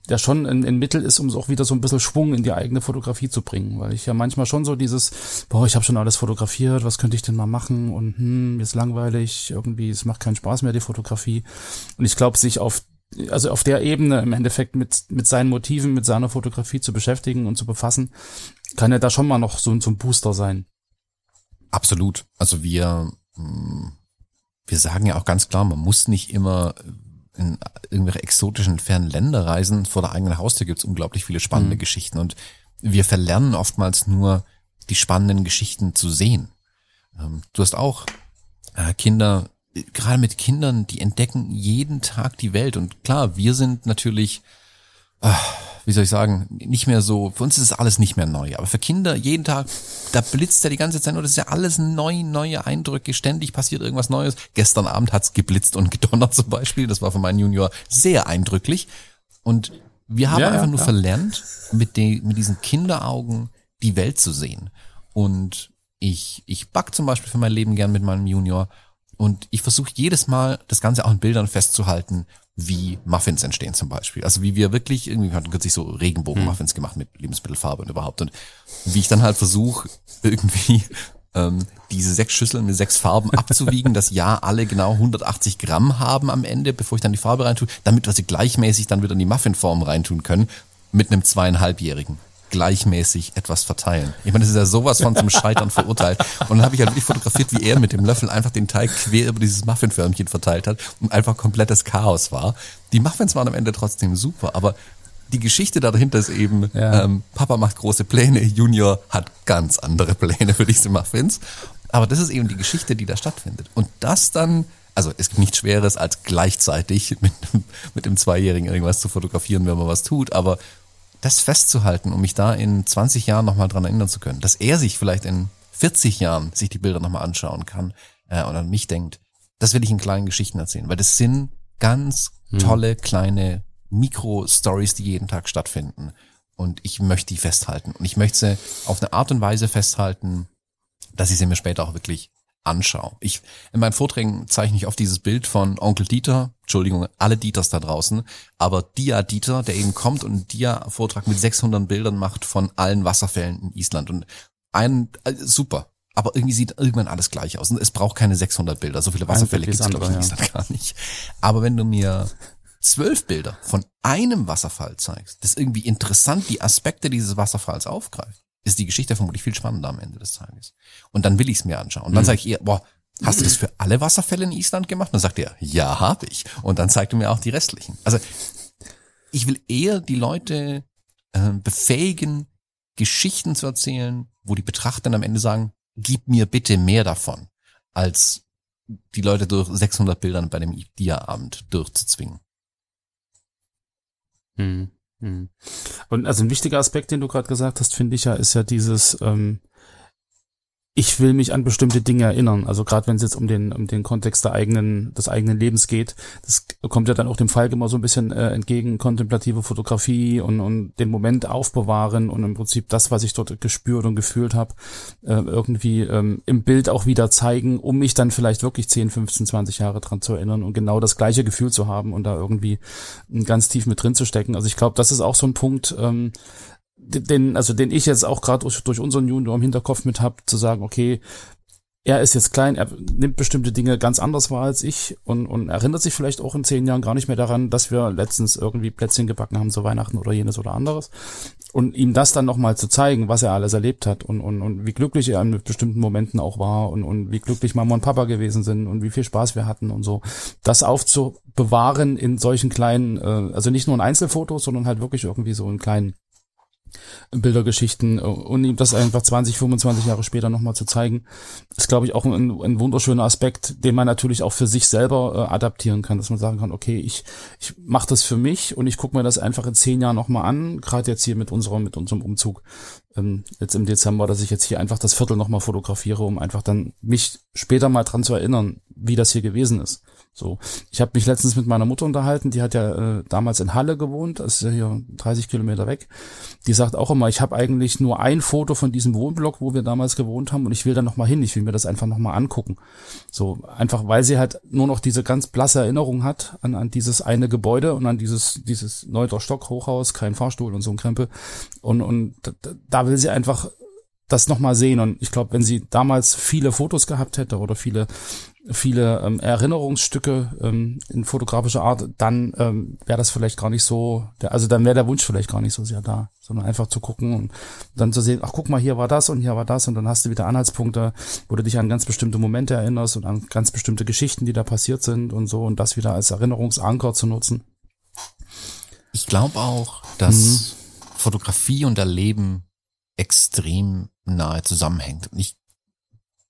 der schon ein, ein Mittel ist, um auch wieder so ein bisschen Schwung in die eigene Fotografie zu bringen, weil ich ja manchmal schon so dieses, boah, ich habe schon alles fotografiert, was könnte ich denn mal machen und hm, ist langweilig, irgendwie, es macht keinen Spaß mehr, die Fotografie. Und ich glaube, sich auf also auf der Ebene im Endeffekt mit, mit seinen Motiven, mit seiner Fotografie zu beschäftigen und zu befassen, kann er da schon mal noch so, so ein Booster sein. Absolut. Also wir, hm, wir sagen ja auch ganz klar, man muss nicht immer in irgendwelche exotischen fernen Länder reisen, vor der eigenen Haustür gibt's unglaublich viele spannende mhm. Geschichten und wir verlernen oftmals nur die spannenden Geschichten zu sehen. Ähm, du hast auch äh, Kinder, gerade mit Kindern, die entdecken jeden Tag die Welt und klar, wir sind natürlich äh, wie soll ich sagen, nicht mehr so, für uns ist es alles nicht mehr neu. Aber für Kinder jeden Tag, da blitzt ja die ganze Zeit nur, das ist ja alles neu, neue Eindrücke, ständig passiert irgendwas Neues. Gestern Abend hat's geblitzt und gedonnert zum Beispiel, das war für meinen Junior sehr eindrücklich. Und wir haben ja, einfach ja, nur ja. verlernt, mit, den, mit diesen Kinderaugen die Welt zu sehen. Und ich, ich back zum Beispiel für mein Leben gern mit meinem Junior und ich versuche jedes Mal das Ganze auch in Bildern festzuhalten wie Muffins entstehen zum Beispiel. Also wie wir wirklich, irgendwie wir hatten kürzlich so Regenbogen-Muffins hm. gemacht mit Lebensmittelfarbe und überhaupt. Und wie ich dann halt versuche, irgendwie ähm, diese sechs Schüsseln mit sechs Farben abzuwiegen, dass ja alle genau 180 Gramm haben am Ende, bevor ich dann die Farbe reintue, damit wir sie gleichmäßig dann wieder in die Muffinform reintun können, mit einem zweieinhalbjährigen gleichmäßig etwas verteilen. Ich meine, das ist ja sowas von zum Scheitern verurteilt. Und dann habe ich halt wirklich fotografiert, wie er mit dem Löffel einfach den Teig quer über dieses Muffinförmchen verteilt hat und einfach komplettes Chaos war. Die Muffins waren am Ende trotzdem super, aber die Geschichte dahinter ist eben, ja. ähm, Papa macht große Pläne, Junior hat ganz andere Pläne für diese Muffins. Aber das ist eben die Geschichte, die da stattfindet. Und das dann also es gibt nichts Schweres, als gleichzeitig mit, mit dem Zweijährigen irgendwas zu fotografieren, wenn man was tut, aber das festzuhalten, um mich da in 20 Jahren nochmal dran erinnern zu können, dass er sich vielleicht in 40 Jahren sich die Bilder nochmal anschauen kann äh, und an mich denkt, das will ich in kleinen Geschichten erzählen, weil das sind ganz hm. tolle kleine Mikro-Stories, die jeden Tag stattfinden. Und ich möchte die festhalten. Und ich möchte sie auf eine Art und Weise festhalten, dass ich sie mir später auch wirklich anschaue. Ich, in meinen Vorträgen zeichne ich oft dieses Bild von Onkel Dieter, Entschuldigung, alle Dieters da draußen, aber Dia Dieter, der eben kommt und einen Dia-Vortrag mit 600 Bildern macht von allen Wasserfällen in Island und ein, äh, super. Aber irgendwie sieht irgendwann alles gleich aus. Und es braucht keine 600 Bilder. So viele Wasserfälle gibt es, glaube ich, in Island gar nicht. Aber wenn du mir zwölf Bilder von einem Wasserfall zeigst, das irgendwie interessant die Aspekte dieses Wasserfalls aufgreift, ist die Geschichte vermutlich viel spannender am Ende des Tages. Und dann will ich es mir anschauen. Und dann mhm. sage ich ihr, boah, hast du das für alle Wasserfälle in Island gemacht? Und dann sagt er, ja, habe ich. Und dann zeigt er mir auch die restlichen. Also ich will eher die Leute äh, befähigen, Geschichten zu erzählen, wo die Betrachter dann am Ende sagen, gib mir bitte mehr davon, als die Leute durch 600 Bildern bei dem Dia-Abend durchzuzwingen. Hm. Hm. Und also ein wichtiger Aspekt, den du gerade gesagt hast, finde ich ja, ist ja dieses, ähm, ich will mich an bestimmte Dinge erinnern. Also gerade wenn es jetzt um den um den Kontext der eigenen des eigenen Lebens geht, das kommt ja dann auch dem Falk immer so ein bisschen äh, entgegen kontemplative Fotografie und und den Moment aufbewahren und im Prinzip das, was ich dort gespürt und gefühlt habe, äh, irgendwie ähm, im Bild auch wieder zeigen, um mich dann vielleicht wirklich 10, 15, 20 Jahre dran zu erinnern und genau das gleiche Gefühl zu haben und da irgendwie ganz tief mit drin zu stecken. Also ich glaube, das ist auch so ein Punkt. Ähm, den, also den ich jetzt auch gerade durch, durch unseren Junior im Hinterkopf mit hab, zu sagen, okay, er ist jetzt klein, er nimmt bestimmte Dinge ganz anders wahr als ich und, und erinnert sich vielleicht auch in zehn Jahren gar nicht mehr daran, dass wir letztens irgendwie Plätzchen gebacken haben zu Weihnachten oder jenes oder anderes. Und ihm das dann nochmal zu zeigen, was er alles erlebt hat und, und, und wie glücklich er in bestimmten Momenten auch war und, und wie glücklich Mama und Papa gewesen sind und wie viel Spaß wir hatten und so. Das aufzubewahren in solchen kleinen, äh, also nicht nur in Einzelfotos, sondern halt wirklich irgendwie so in kleinen Bildergeschichten äh, und ihm das einfach 20, 25 Jahre später nochmal zu zeigen, ist, glaube ich, auch ein, ein wunderschöner Aspekt, den man natürlich auch für sich selber äh, adaptieren kann, dass man sagen kann, okay, ich, ich mache das für mich und ich gucke mir das einfach in zehn Jahren nochmal an, gerade jetzt hier mit unserem, mit unserem Umzug ähm, jetzt im Dezember, dass ich jetzt hier einfach das Viertel nochmal fotografiere, um einfach dann mich später mal dran zu erinnern, wie das hier gewesen ist. So, ich habe mich letztens mit meiner Mutter unterhalten, die hat ja äh, damals in Halle gewohnt, das ist ja hier 30 Kilometer weg. Die sagt auch immer, ich habe eigentlich nur ein Foto von diesem Wohnblock, wo wir damals gewohnt haben, und ich will da noch mal hin. Ich will mir das einfach noch mal angucken. So einfach, weil sie halt nur noch diese ganz blasse Erinnerung hat an, an dieses eine Gebäude und an dieses dieses neunter Stock Hochhaus, kein Fahrstuhl und so ein Krempel. Und und da will sie einfach das noch mal sehen. Und ich glaube, wenn sie damals viele Fotos gehabt hätte oder viele viele ähm, Erinnerungsstücke ähm, in fotografischer Art, dann ähm, wäre das vielleicht gar nicht so, der, also dann wäre der Wunsch vielleicht gar nicht so sehr da, sondern einfach zu gucken und dann zu sehen, ach guck mal, hier war das und hier war das und dann hast du wieder Anhaltspunkte, wo du dich an ganz bestimmte Momente erinnerst und an ganz bestimmte Geschichten, die da passiert sind und so und das wieder als Erinnerungsanker zu nutzen. Ich glaube auch, dass mhm. Fotografie und Erleben extrem nahe zusammenhängt. Und ich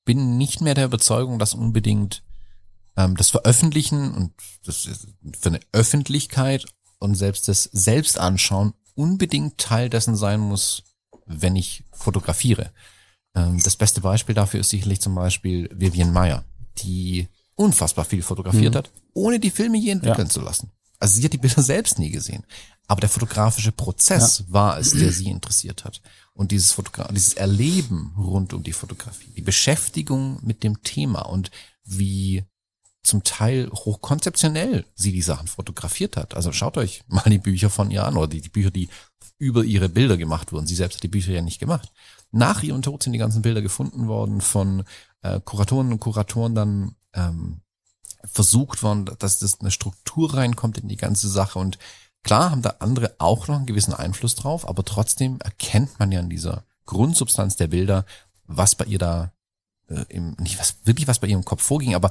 bin nicht mehr der Überzeugung, dass unbedingt ähm, das Veröffentlichen und das für eine Öffentlichkeit und selbst das Selbstanschauen unbedingt Teil dessen sein muss, wenn ich fotografiere. Ähm, das beste Beispiel dafür ist sicherlich zum Beispiel Vivian Meyer, die unfassbar viel fotografiert mhm. hat, ohne die Filme je entwickeln ja. zu lassen. Also sie hat die Bilder selbst nie gesehen. Aber der fotografische Prozess ja. war es, der sie interessiert hat und dieses Fotogra dieses Erleben rund um die Fotografie, die Beschäftigung mit dem Thema und wie zum Teil hochkonzeptionell sie die Sachen fotografiert hat. Also schaut euch mal die Bücher von ihr an oder die, die Bücher, die über ihre Bilder gemacht wurden. Sie selbst hat die Bücher ja nicht gemacht. Nach ihrem Tod sind die ganzen Bilder gefunden worden von äh, Kuratoren und Kuratoren dann ähm, versucht worden, dass das eine Struktur reinkommt in die ganze Sache und Klar haben da andere auch noch einen gewissen Einfluss drauf, aber trotzdem erkennt man ja in dieser Grundsubstanz der Bilder, was bei ihr da äh, im, nicht was wirklich was bei ihrem Kopf vorging, aber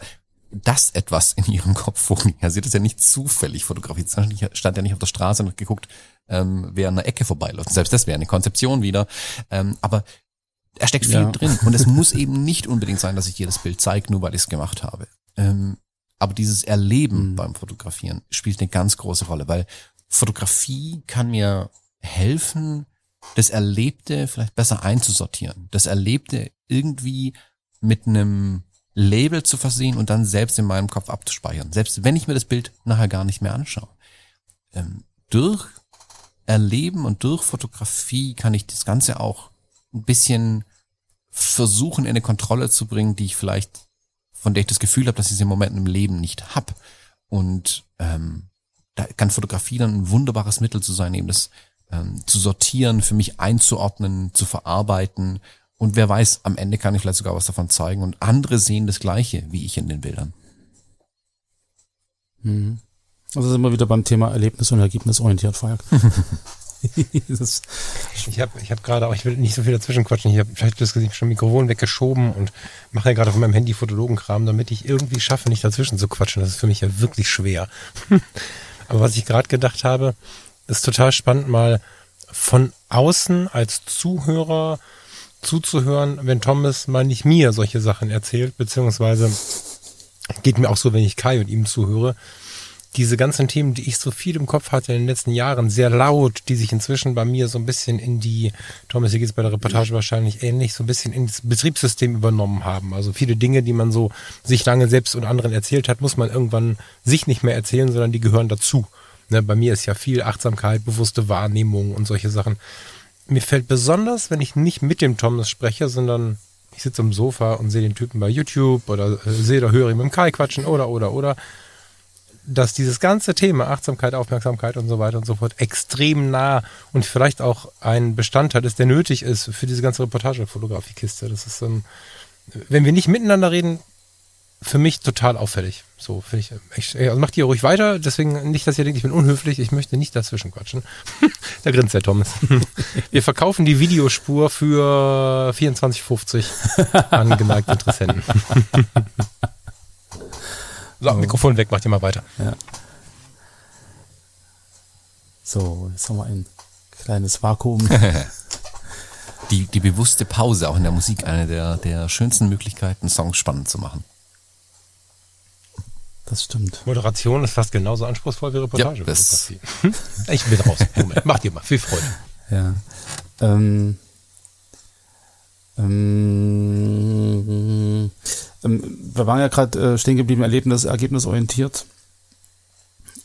dass etwas in ihrem Kopf vorging. Ja, sie hat es ja nicht zufällig fotografiert. Stand ja nicht auf der Straße und hat geguckt, ähm, wer an der Ecke vorbeiläuft. Selbst das wäre eine Konzeption wieder. Ähm, aber er steckt viel ja. drin. Und es muss eben nicht unbedingt sein, dass ich jedes Bild zeige, nur weil ich es gemacht habe. Ähm, aber dieses Erleben mhm. beim Fotografieren spielt eine ganz große Rolle, weil Fotografie kann mir helfen, das Erlebte vielleicht besser einzusortieren, das Erlebte irgendwie mit einem Label zu versehen und dann selbst in meinem Kopf abzuspeichern, selbst wenn ich mir das Bild nachher gar nicht mehr anschaue. Ähm, durch Erleben und durch Fotografie kann ich das Ganze auch ein bisschen versuchen, in eine Kontrolle zu bringen, die ich vielleicht, von der ich das Gefühl habe, dass ich sie im Moment im Leben nicht hab. Und ähm, da kann Fotografie dann ein wunderbares Mittel zu sein, eben das ähm, zu sortieren, für mich einzuordnen, zu verarbeiten. Und wer weiß, am Ende kann ich vielleicht sogar was davon zeigen und andere sehen das Gleiche wie ich in den Bildern. Mhm. Also sind wir wieder beim Thema Erlebnis und Ergebnisorientiert, Falk. ich habe ich hab gerade auch, ich will nicht so viel dazwischen quatschen, ich habe vielleicht das Gesicht schon Mikrofon weggeschoben und mache ja gerade von meinem Handy Fotologenkram, damit ich irgendwie schaffe, nicht dazwischen zu quatschen. Das ist für mich ja wirklich schwer. Aber was ich gerade gedacht habe, ist total spannend, mal von außen als Zuhörer zuzuhören, wenn Thomas mal nicht mir solche Sachen erzählt, beziehungsweise geht mir auch so, wenn ich Kai und ihm zuhöre. Diese ganzen Themen, die ich so viel im Kopf hatte in den letzten Jahren, sehr laut, die sich inzwischen bei mir so ein bisschen in die, Thomas, hier geht es bei der Reportage wahrscheinlich ähnlich, so ein bisschen ins Betriebssystem übernommen haben. Also viele Dinge, die man so sich lange selbst und anderen erzählt hat, muss man irgendwann sich nicht mehr erzählen, sondern die gehören dazu. Ne, bei mir ist ja viel Achtsamkeit, bewusste Wahrnehmung und solche Sachen. Mir fällt besonders, wenn ich nicht mit dem Thomas spreche, sondern ich sitze am Sofa und sehe den Typen bei YouTube oder äh, sehe oder höre ihn mit dem Kai quatschen oder, oder, oder, dass dieses ganze Thema Achtsamkeit, Aufmerksamkeit und so weiter und so fort extrem nah und vielleicht auch ein Bestandteil ist, der nötig ist für diese ganze Reportagefotografiekiste. Das ist, ähm, wenn wir nicht miteinander reden, für mich total auffällig. So finde ich echt. Also macht ihr ruhig weiter. Deswegen nicht, dass ihr denkt, ich bin unhöflich. Ich möchte nicht dazwischen quatschen. da grinst der Thomas. Wir verkaufen die Videospur für 24,50 an geneigte Interessenten. so, Mikrofon weg, macht ihr mal weiter. Ja. So, jetzt haben wir ein kleines Vakuum. die, die bewusste Pause auch in der Musik, eine der, der schönsten Möglichkeiten, Songs spannend zu machen. Das stimmt. Moderation ist fast genauso anspruchsvoll wie Reportage. Ja, ich bin raus. Moment, mach dir mal. Viel Freude. Ja. Ähm, ähm, wir waren ja gerade äh, stehen geblieben, Erlebnis, ergebnisorientiert.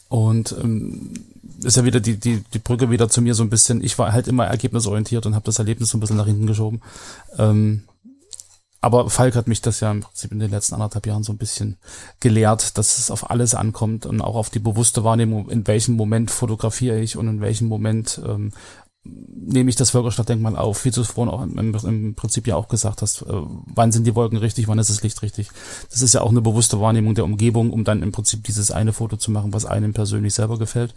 Und ähm, ist ja wieder die, die, die Brücke wieder zu mir so ein bisschen. Ich war halt immer ergebnisorientiert und habe das Erlebnis so ein bisschen nach hinten geschoben. Ähm, aber Falk hat mich das ja im Prinzip in den letzten anderthalb Jahren so ein bisschen gelehrt, dass es auf alles ankommt und auch auf die bewusste Wahrnehmung, in welchem Moment fotografiere ich und in welchem Moment ähm, nehme ich das Völkerstadtdenkmal auf, wie du es vorhin auch im, im, Prinzip ja auch gesagt hast, äh, wann sind die Wolken richtig, wann ist das Licht richtig. Das ist ja auch eine bewusste Wahrnehmung der Umgebung, um dann im Prinzip dieses eine Foto zu machen, was einem persönlich selber gefällt.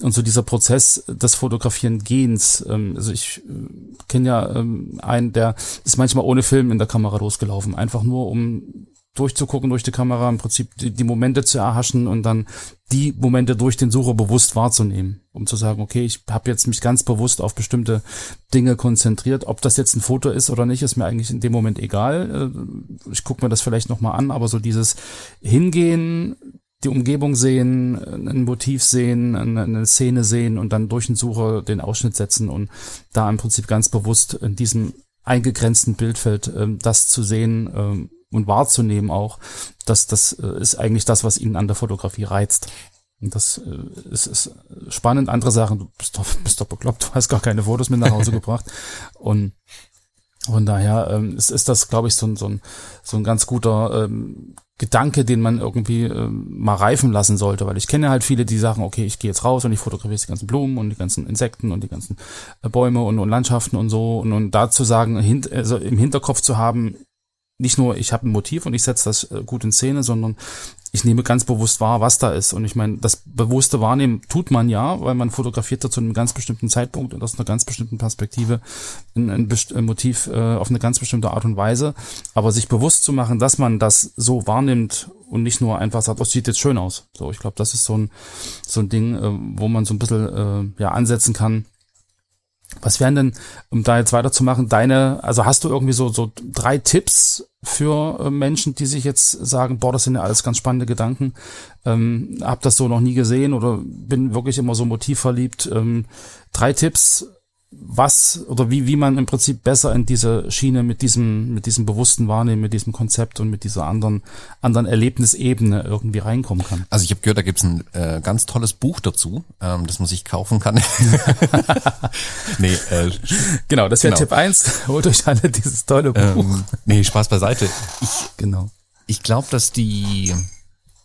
Und so dieser Prozess des Fotografieren Gehens, ähm, also ich äh, kenne ja ähm, einen, der ist manchmal ohne Film in der Kamera losgelaufen, einfach nur um durchzugucken durch die Kamera, im Prinzip die, die Momente zu erhaschen und dann die Momente durch den Sucher bewusst wahrzunehmen, um zu sagen, okay, ich habe jetzt mich ganz bewusst auf bestimmte Dinge konzentriert. Ob das jetzt ein Foto ist oder nicht, ist mir eigentlich in dem Moment egal. Äh, ich gucke mir das vielleicht nochmal an, aber so dieses Hingehen, die Umgebung sehen, ein Motiv sehen, eine Szene sehen und dann durch den Sucher den Ausschnitt setzen und da im Prinzip ganz bewusst in diesem eingegrenzten Bildfeld ähm, das zu sehen, ähm, und wahrzunehmen auch, dass das äh, ist eigentlich das, was ihn an der Fotografie reizt. Und das äh, ist, ist spannend. Andere Sachen, du bist doch, bist doch bekloppt, du hast gar keine Fotos mit nach Hause gebracht. Und von daher ähm, ist, ist das, glaube ich, so ein, so, ein, so ein ganz guter ähm, Gedanke, den man irgendwie ähm, mal reifen lassen sollte, weil ich kenne halt viele, die sagen, okay, ich gehe jetzt raus und ich fotografiere die ganzen Blumen und die ganzen Insekten und die ganzen äh, Bäume und, und Landschaften und so und, und dazu sagen, hint, also im Hinterkopf zu haben, nicht nur, ich habe ein Motiv und ich setze das äh, gut in Szene, sondern ich nehme ganz bewusst wahr, was da ist. Und ich meine, das bewusste Wahrnehmen tut man ja, weil man fotografiert da zu einem ganz bestimmten Zeitpunkt und aus einer ganz bestimmten Perspektive ein, ein, ein Motiv äh, auf eine ganz bestimmte Art und Weise. Aber sich bewusst zu machen, dass man das so wahrnimmt und nicht nur einfach sagt, oh, sieht jetzt schön aus. So, ich glaube, das ist so ein, so ein Ding, äh, wo man so ein bisschen äh, ja, ansetzen kann, was wären denn, um da jetzt weiterzumachen, deine, also hast du irgendwie so, so drei Tipps für äh, Menschen, die sich jetzt sagen, boah, das sind ja alles ganz spannende Gedanken, ähm, hab das so noch nie gesehen oder bin wirklich immer so motivverliebt. Ähm, drei Tipps, was oder wie, wie man im Prinzip besser in diese Schiene mit diesem, mit diesem bewussten Wahrnehmen, mit diesem Konzept und mit dieser anderen, anderen Erlebnisebene irgendwie reinkommen kann. Also ich habe gehört, da gibt's ein äh, ganz tolles Buch dazu, ähm, das man sich kaufen kann. nee, äh, genau, das wäre genau. Tipp eins. Holt euch alle dieses tolle Buch. Ähm, nee, Spaß beiseite. Ich, genau. Ich glaube, dass die,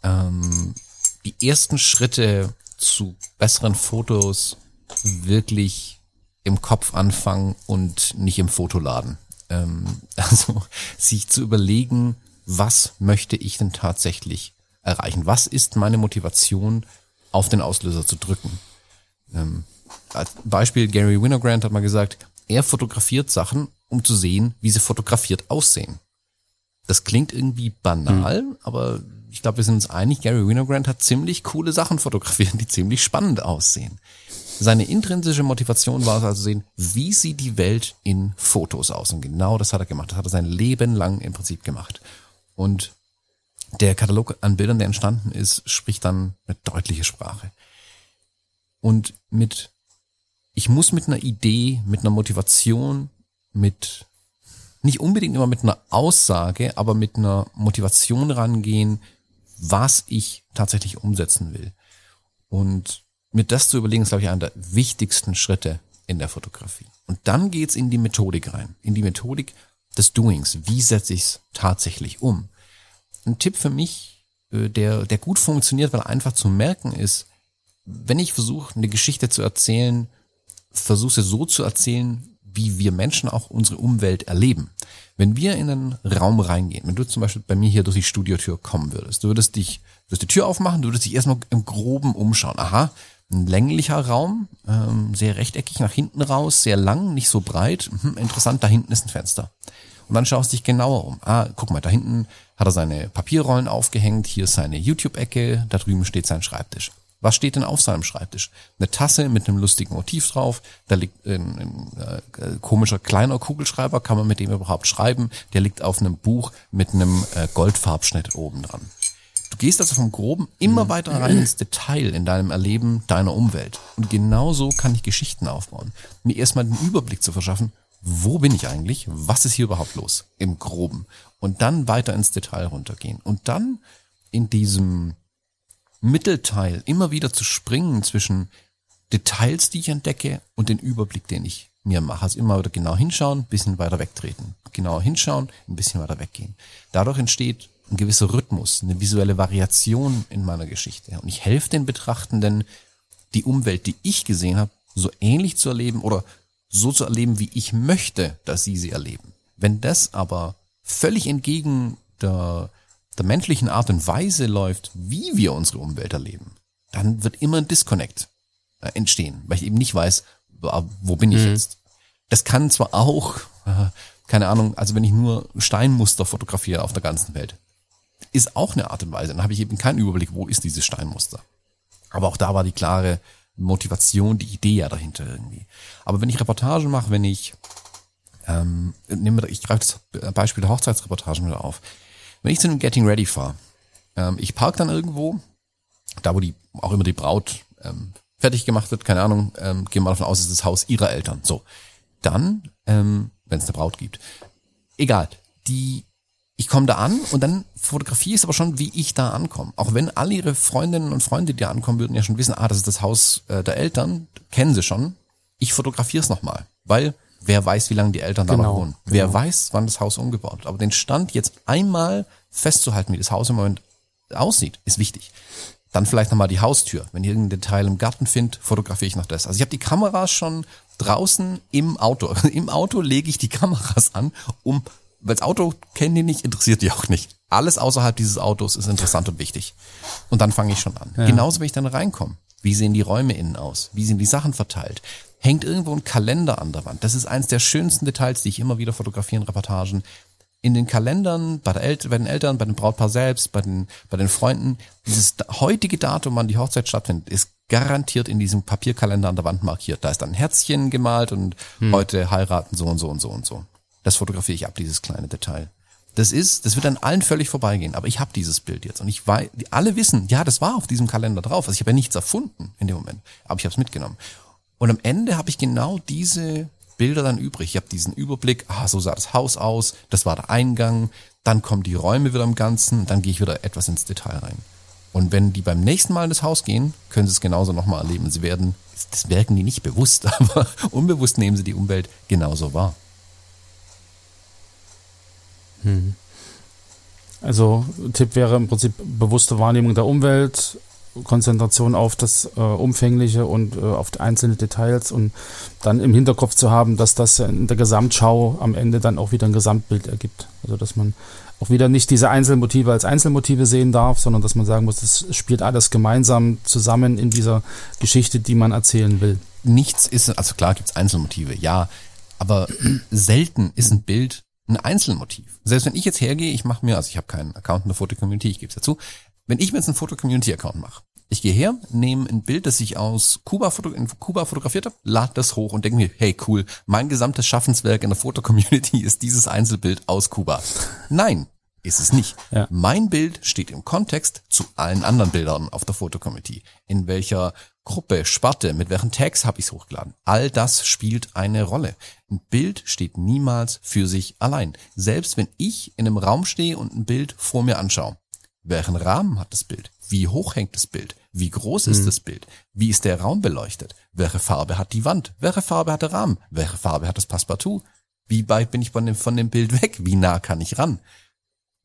ähm, die ersten Schritte zu besseren Fotos wirklich im Kopf anfangen und nicht im Fotoladen. Ähm, also sich zu überlegen, was möchte ich denn tatsächlich erreichen? Was ist meine Motivation, auf den Auslöser zu drücken? Ähm, als Beispiel Gary Winogrand hat mal gesagt, er fotografiert Sachen, um zu sehen, wie sie fotografiert aussehen. Das klingt irgendwie banal, mhm. aber ich glaube, wir sind uns einig, Gary Winogrand hat ziemlich coole Sachen fotografiert, die ziemlich spannend aussehen. Seine intrinsische Motivation war es also sehen, wie sieht die Welt in Fotos aus. Und genau das hat er gemacht. Das hat er sein Leben lang im Prinzip gemacht. Und der Katalog an Bildern, der entstanden ist, spricht dann eine deutliche Sprache. Und mit, ich muss mit einer Idee, mit einer Motivation, mit, nicht unbedingt immer mit einer Aussage, aber mit einer Motivation rangehen, was ich tatsächlich umsetzen will. Und mir das zu überlegen, ist, glaube ich, einer der wichtigsten Schritte in der Fotografie. Und dann geht's in die Methodik rein, in die Methodik des Doings. Wie setze ich es tatsächlich um? Ein Tipp für mich, äh, der, der gut funktioniert, weil einfach zu merken ist, wenn ich versuche, eine Geschichte zu erzählen, versuche sie so zu erzählen, wie wir Menschen auch unsere Umwelt erleben. Wenn wir in einen Raum reingehen, wenn du zum Beispiel bei mir hier durch die Studiotür kommen würdest, du würdest dich, du würdest die Tür aufmachen, du würdest dich erstmal im Groben umschauen. Aha, ein länglicher Raum, ähm, sehr rechteckig nach hinten raus, sehr lang, nicht so breit. Hm, interessant, da hinten ist ein Fenster. Und dann schaust du dich genauer um. Ah, guck mal, da hinten hat er seine Papierrollen aufgehängt, hier ist seine YouTube-Ecke, da drüben steht sein Schreibtisch. Was steht denn auf seinem Schreibtisch? Eine Tasse mit einem lustigen Motiv drauf, da liegt ein, ein, äh, komischer kleiner Kugelschreiber, kann man mit dem überhaupt schreiben, der liegt auf einem Buch mit einem äh, Goldfarbschnitt oben dran. Gehst also vom Groben immer mhm. weiter rein ins Detail in deinem Erleben deiner Umwelt. Und genau so kann ich Geschichten aufbauen. Mir erstmal den Überblick zu verschaffen, wo bin ich eigentlich? Was ist hier überhaupt los? Im Groben. Und dann weiter ins Detail runtergehen. Und dann in diesem Mittelteil immer wieder zu springen zwischen Details, die ich entdecke und den Überblick, den ich mir mache. Also immer wieder genau hinschauen, bisschen weiter wegtreten. Genauer hinschauen, ein bisschen weiter weggehen. Dadurch entsteht ein gewisser Rhythmus, eine visuelle Variation in meiner Geschichte. Und ich helfe den Betrachtenden, die Umwelt, die ich gesehen habe, so ähnlich zu erleben oder so zu erleben, wie ich möchte, dass sie sie erleben. Wenn das aber völlig entgegen der, der menschlichen Art und Weise läuft, wie wir unsere Umwelt erleben, dann wird immer ein Disconnect äh, entstehen, weil ich eben nicht weiß, wo bin ich mhm. jetzt. Das kann zwar auch, keine Ahnung, also wenn ich nur Steinmuster fotografiere auf der ganzen Welt, ist auch eine Art und Weise. Dann habe ich eben keinen Überblick, wo ist dieses Steinmuster. Aber auch da war die klare Motivation, die Idee ja dahinter irgendwie. Aber wenn ich Reportagen mache, wenn ich, ähm, nehme, ich greife das Beispiel der Hochzeitsreportagen wieder auf. Wenn ich zu einem Getting Ready fahre, ähm, ich park dann irgendwo, da wo die auch immer die Braut ähm, fertig gemacht wird, keine Ahnung, ähm, gehen wir davon aus, es ist das Haus ihrer Eltern. So, dann, ähm, wenn es eine Braut gibt, egal, die ich komme da an und dann fotografiere ich es aber schon, wie ich da ankomme. Auch wenn alle ihre Freundinnen und Freunde, die da ankommen würden, ja schon wissen, ah, das ist das Haus äh, der Eltern, kennen sie schon. Ich fotografiere es nochmal, weil wer weiß, wie lange die Eltern da genau, noch wohnen. Genau. Wer weiß, wann das Haus umgebaut wird. Aber den Stand jetzt einmal festzuhalten, wie das Haus im Moment aussieht, ist wichtig. Dann vielleicht nochmal die Haustür. Wenn ich irgendein Detail im Garten finde, fotografiere ich noch das. Also ich habe die Kameras schon draußen im Auto. Im Auto lege ich die Kameras an, um weil das Auto kennen die nicht, interessiert die auch nicht. Alles außerhalb dieses Autos ist interessant und wichtig. Und dann fange ich schon an. Ja. Genauso, wenn ich dann reinkomme. Wie sehen die Räume innen aus? Wie sind die Sachen verteilt? Hängt irgendwo ein Kalender an der Wand? Das ist eines der schönsten Details, die ich immer wieder fotografiere in Reportagen. In den Kalendern, bei, der El bei den Eltern, bei dem Brautpaar selbst, bei den, bei den Freunden, dieses heutige Datum, wann die Hochzeit stattfindet, ist garantiert in diesem Papierkalender an der Wand markiert. Da ist dann ein Herzchen gemalt und hm. heute heiraten so und so und so und so. Das fotografiere ich ab, dieses kleine Detail. Das ist, das wird an allen völlig vorbeigehen, aber ich habe dieses Bild jetzt und ich weiß, alle wissen, ja, das war auf diesem Kalender drauf. Also ich habe ja nichts erfunden in dem Moment, aber ich habe es mitgenommen. Und am Ende habe ich genau diese Bilder dann übrig. Ich habe diesen Überblick, ah, so sah das Haus aus, das war der Eingang, dann kommen die Räume wieder im Ganzen, dann gehe ich wieder etwas ins Detail rein. Und wenn die beim nächsten Mal in das Haus gehen, können sie es genauso nochmal erleben. Sie werden, das merken die nicht bewusst, aber unbewusst nehmen sie die Umwelt genauso wahr. Hm. Also Tipp wäre im Prinzip bewusste Wahrnehmung der Umwelt, Konzentration auf das äh, Umfängliche und äh, auf einzelne Details und dann im Hinterkopf zu haben, dass das in der Gesamtschau am Ende dann auch wieder ein Gesamtbild ergibt. Also dass man auch wieder nicht diese Einzelmotive als Einzelmotive sehen darf, sondern dass man sagen muss, das spielt alles gemeinsam zusammen in dieser Geschichte, die man erzählen will. Nichts ist, also klar gibt es Einzelmotive, ja, aber selten ist ein Bild ein Einzelmotiv. Selbst wenn ich jetzt hergehe, ich mache mir, also ich habe keinen Account in der Foto-Community, ich gebe es dazu, wenn ich mir jetzt einen Foto-Community-Account mache, ich gehe her, nehme ein Bild, das ich aus Kuba, in Kuba fotografiert habe, lade das hoch und denke mir, hey cool, mein gesamtes Schaffenswerk in der Foto-Community ist dieses Einzelbild aus Kuba. Nein, ist es nicht. Ja. Mein Bild steht im Kontext zu allen anderen Bildern auf der Fotocommunity. In welcher Gruppe, Sparte, mit welchen Tags habe ich es hochgeladen? All das spielt eine Rolle. Ein Bild steht niemals für sich allein. Selbst wenn ich in einem Raum stehe und ein Bild vor mir anschaue. Welchen Rahmen hat das Bild? Wie hoch hängt das Bild? Wie groß ist mhm. das Bild? Wie ist der Raum beleuchtet? Welche Farbe hat die Wand? Welche Farbe hat der Rahmen? Welche Farbe hat das Passepartout? Wie weit bin ich von dem, von dem Bild weg? Wie nah kann ich ran?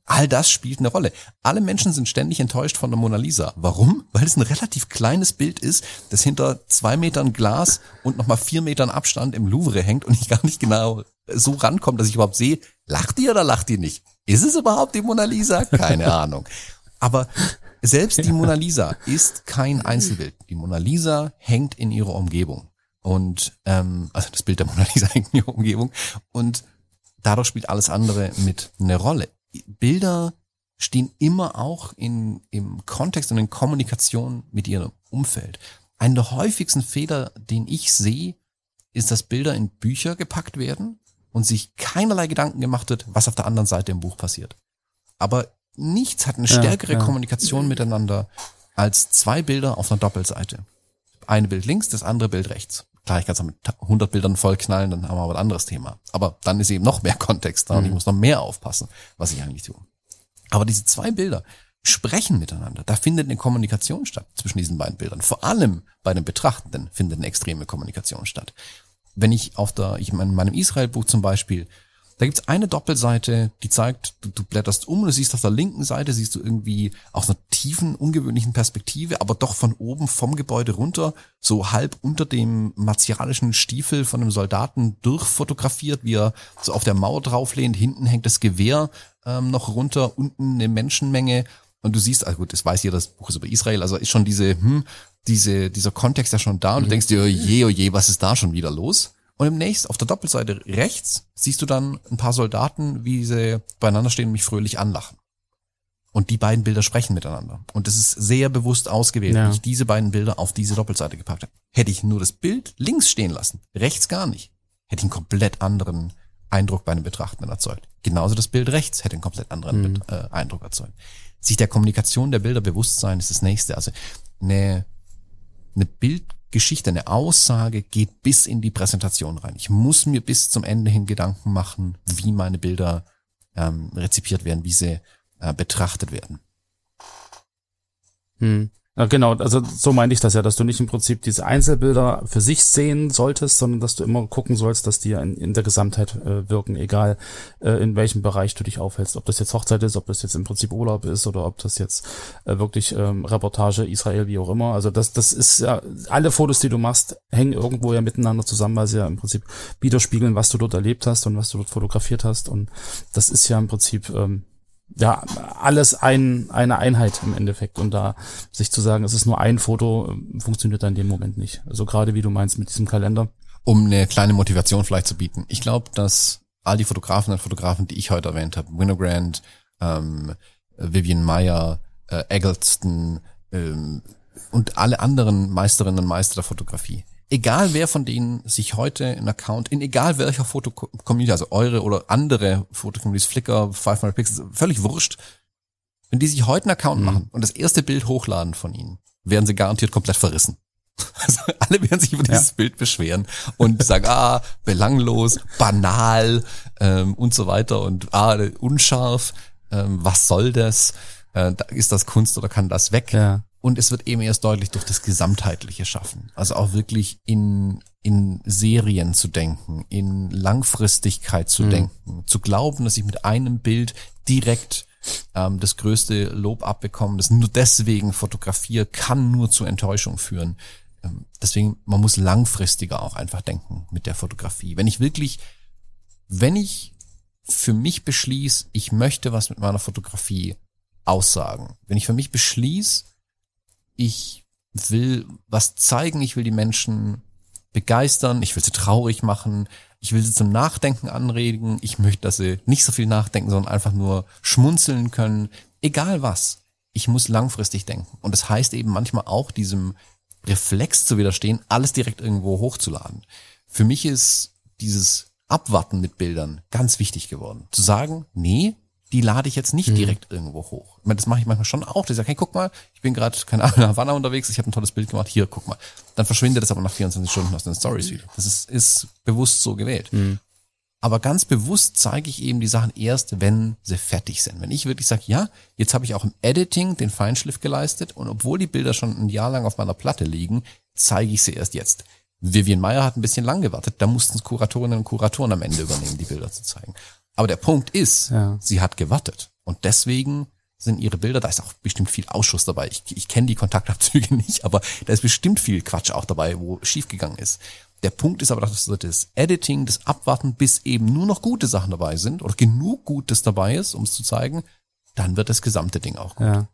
All das spielt eine Rolle. Alle Menschen sind ständig enttäuscht von der Mona Lisa. Warum? Weil es ein relativ kleines Bild ist, das hinter zwei Metern Glas und nochmal vier Metern Abstand im Louvre hängt und ich gar nicht genau so rankomme, dass ich überhaupt sehe, lacht die oder lacht die nicht? Ist es überhaupt die Mona Lisa? Keine Ahnung. Aber selbst die Mona Lisa ist kein Einzelbild. Die Mona Lisa hängt in ihrer Umgebung. Und ähm, also das Bild der Mona Lisa hängt in ihrer Umgebung. Und dadurch spielt alles andere mit eine Rolle. Bilder stehen immer auch in, im Kontext und in Kommunikation mit ihrem Umfeld. Einer der häufigsten Fehler, den ich sehe, ist, dass Bilder in Bücher gepackt werden und sich keinerlei Gedanken gemacht wird, was auf der anderen Seite im Buch passiert. Aber nichts hat eine stärkere ja, ja. Kommunikation miteinander als zwei Bilder auf einer Doppelseite. Eine Bild links, das andere Bild rechts. Klar, ich kann es mit 100 Bildern vollknallen, dann haben wir aber ein anderes Thema. Aber dann ist eben noch mehr Kontext da mhm. und ich mhm. muss noch mehr aufpassen, was ich eigentlich tue. Aber diese zwei Bilder sprechen miteinander. Da findet eine Kommunikation statt zwischen diesen beiden Bildern. Vor allem bei den Betrachtenden findet eine extreme Kommunikation statt. Wenn ich auf der, ich in meinem Israel-Buch zum Beispiel Da gibt's eine Doppelseite, die zeigt, du, du blätterst um und du siehst auf der linken Seite, siehst du irgendwie aus einer tiefen, ungewöhnlichen Perspektive, aber doch von oben vom Gebäude runter, so halb unter dem martialischen Stiefel von einem Soldaten durchfotografiert, wie er so auf der Mauer drauflehnt, hinten hängt das Gewehr ähm, noch runter, unten eine Menschenmenge und du siehst, also gut, das weiß jeder, das Buch ist über Israel, also ist schon diese, hm, diese, dieser Kontext ja schon da und du mhm. denkst dir, oh je, oh je, was ist da schon wieder los? Und im nächsten, auf der Doppelseite rechts, siehst du dann ein paar Soldaten, wie sie beieinander stehen und mich fröhlich anlachen. Und die beiden Bilder sprechen miteinander. Und es ist sehr bewusst ausgewählt, ja. ich diese beiden Bilder auf diese Doppelseite gepackt habe. Hätte ich nur das Bild links stehen lassen, rechts gar nicht, hätte ich einen komplett anderen Eindruck bei einem Betrachtenden erzeugt. Genauso das Bild rechts hätte einen komplett anderen mhm. äh, Eindruck erzeugt. Sich der Kommunikation der Bilder bewusst sein ist das nächste. Also eine, eine Bild Geschichte, eine Aussage geht bis in die Präsentation rein. Ich muss mir bis zum Ende hin Gedanken machen, wie meine Bilder ähm, rezipiert werden, wie sie äh, betrachtet werden. Hm. Ja, genau, also so meine ich das ja, dass du nicht im Prinzip diese Einzelbilder für sich sehen solltest, sondern dass du immer gucken sollst, dass die in, in der Gesamtheit äh, wirken, egal äh, in welchem Bereich du dich aufhältst. Ob das jetzt Hochzeit ist, ob das jetzt im Prinzip Urlaub ist oder ob das jetzt äh, wirklich ähm, Reportage, Israel, wie auch immer. Also das, das ist ja, alle Fotos, die du machst, hängen irgendwo ja miteinander zusammen, weil sie ja im Prinzip widerspiegeln, was du dort erlebt hast und was du dort fotografiert hast. Und das ist ja im Prinzip ähm, ja, alles ein, eine Einheit im Endeffekt. Und da sich zu sagen, es ist nur ein Foto, funktioniert da in dem Moment nicht. Also gerade wie du meinst mit diesem Kalender. Um eine kleine Motivation vielleicht zu bieten. Ich glaube, dass all die Fotografen und Fotografen, die ich heute erwähnt habe, Winogrand, ähm, Vivian Meyer, äh, Eggleston ähm, und alle anderen Meisterinnen und Meister der Fotografie, egal wer von denen sich heute ein Account in egal welcher Fotocommunity, also eure oder andere Fotocommunities, Flickr, 500 Pixels, völlig wurscht, wenn die sich heute einen Account mhm. machen und das erste Bild hochladen von ihnen, werden sie garantiert komplett verrissen. Also alle werden sich über dieses ja. Bild beschweren und sagen, ah, belanglos, banal ähm, und so weiter und ah, unscharf, ähm, was soll das? Äh, ist das Kunst oder kann das weg? Ja. Und es wird eben erst deutlich durch das gesamtheitliche Schaffen. Also auch wirklich in, in Serien zu denken, in Langfristigkeit zu mhm. denken, zu glauben, dass ich mit einem Bild direkt ähm, das größte Lob abbekomme, das nur deswegen fotografiere, kann nur zu Enttäuschung führen. Ähm, deswegen, man muss langfristiger auch einfach denken mit der Fotografie. Wenn ich wirklich, wenn ich für mich beschließe, ich möchte was mit meiner Fotografie aussagen, wenn ich für mich beschließe, ich will was zeigen, ich will die Menschen begeistern, ich will sie traurig machen, ich will sie zum Nachdenken anregen, ich möchte, dass sie nicht so viel nachdenken, sondern einfach nur schmunzeln können, egal was. Ich muss langfristig denken. Und das heißt eben manchmal auch diesem Reflex zu widerstehen, alles direkt irgendwo hochzuladen. Für mich ist dieses Abwarten mit Bildern ganz wichtig geworden. Zu sagen, nee, die lade ich jetzt nicht mhm. direkt irgendwo hoch. Ich meine, das mache ich manchmal schon auch. Ich sage, hey, guck mal, ich bin gerade, keine Ahnung, in Havanna unterwegs, ich habe ein tolles Bild gemacht, hier, guck mal. Dann verschwindet das aber nach 24 Stunden aus den Stories wieder. Das ist, ist bewusst so gewählt. Mhm. Aber ganz bewusst zeige ich eben die Sachen erst, wenn sie fertig sind. Wenn ich wirklich sage, ja, jetzt habe ich auch im Editing den Feinschliff geleistet und obwohl die Bilder schon ein Jahr lang auf meiner Platte liegen, zeige ich sie erst jetzt. Vivian Meyer hat ein bisschen lang gewartet, da mussten es Kuratorinnen und Kuratoren am Ende übernehmen, die Bilder zu zeigen. Aber der Punkt ist, ja. sie hat gewartet. Und deswegen sind ihre Bilder, da ist auch bestimmt viel Ausschuss dabei. Ich, ich kenne die Kontaktabzüge nicht, aber da ist bestimmt viel Quatsch auch dabei, wo schiefgegangen ist. Der Punkt ist aber, dass das Editing, das Abwarten, bis eben nur noch gute Sachen dabei sind oder genug Gutes dabei ist, um es zu zeigen, dann wird das gesamte Ding auch gut. Ja.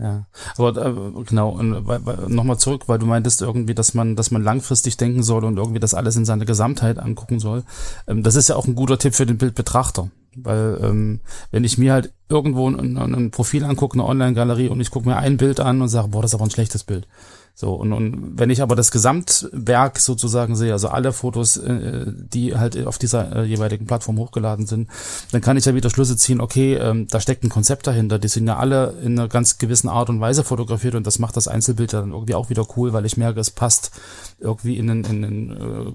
Ja, aber äh, genau, nochmal zurück, weil du meintest irgendwie, dass man, dass man langfristig denken soll und irgendwie das alles in seiner Gesamtheit angucken soll. Ähm, das ist ja auch ein guter Tipp für den Bildbetrachter. Weil ähm, wenn ich mir halt irgendwo ein, ein Profil angucke, eine Online-Galerie und ich gucke mir ein Bild an und sage, boah, das ist aber ein schlechtes Bild, so, und, und wenn ich aber das Gesamtwerk sozusagen sehe, also alle Fotos, äh, die halt auf dieser äh, jeweiligen Plattform hochgeladen sind, dann kann ich ja wieder Schlüsse ziehen, okay, ähm, da steckt ein Konzept dahinter, die sind ja alle in einer ganz gewissen Art und Weise fotografiert und das macht das Einzelbild dann irgendwie auch wieder cool, weil ich merke, es passt irgendwie in einen, in einen äh,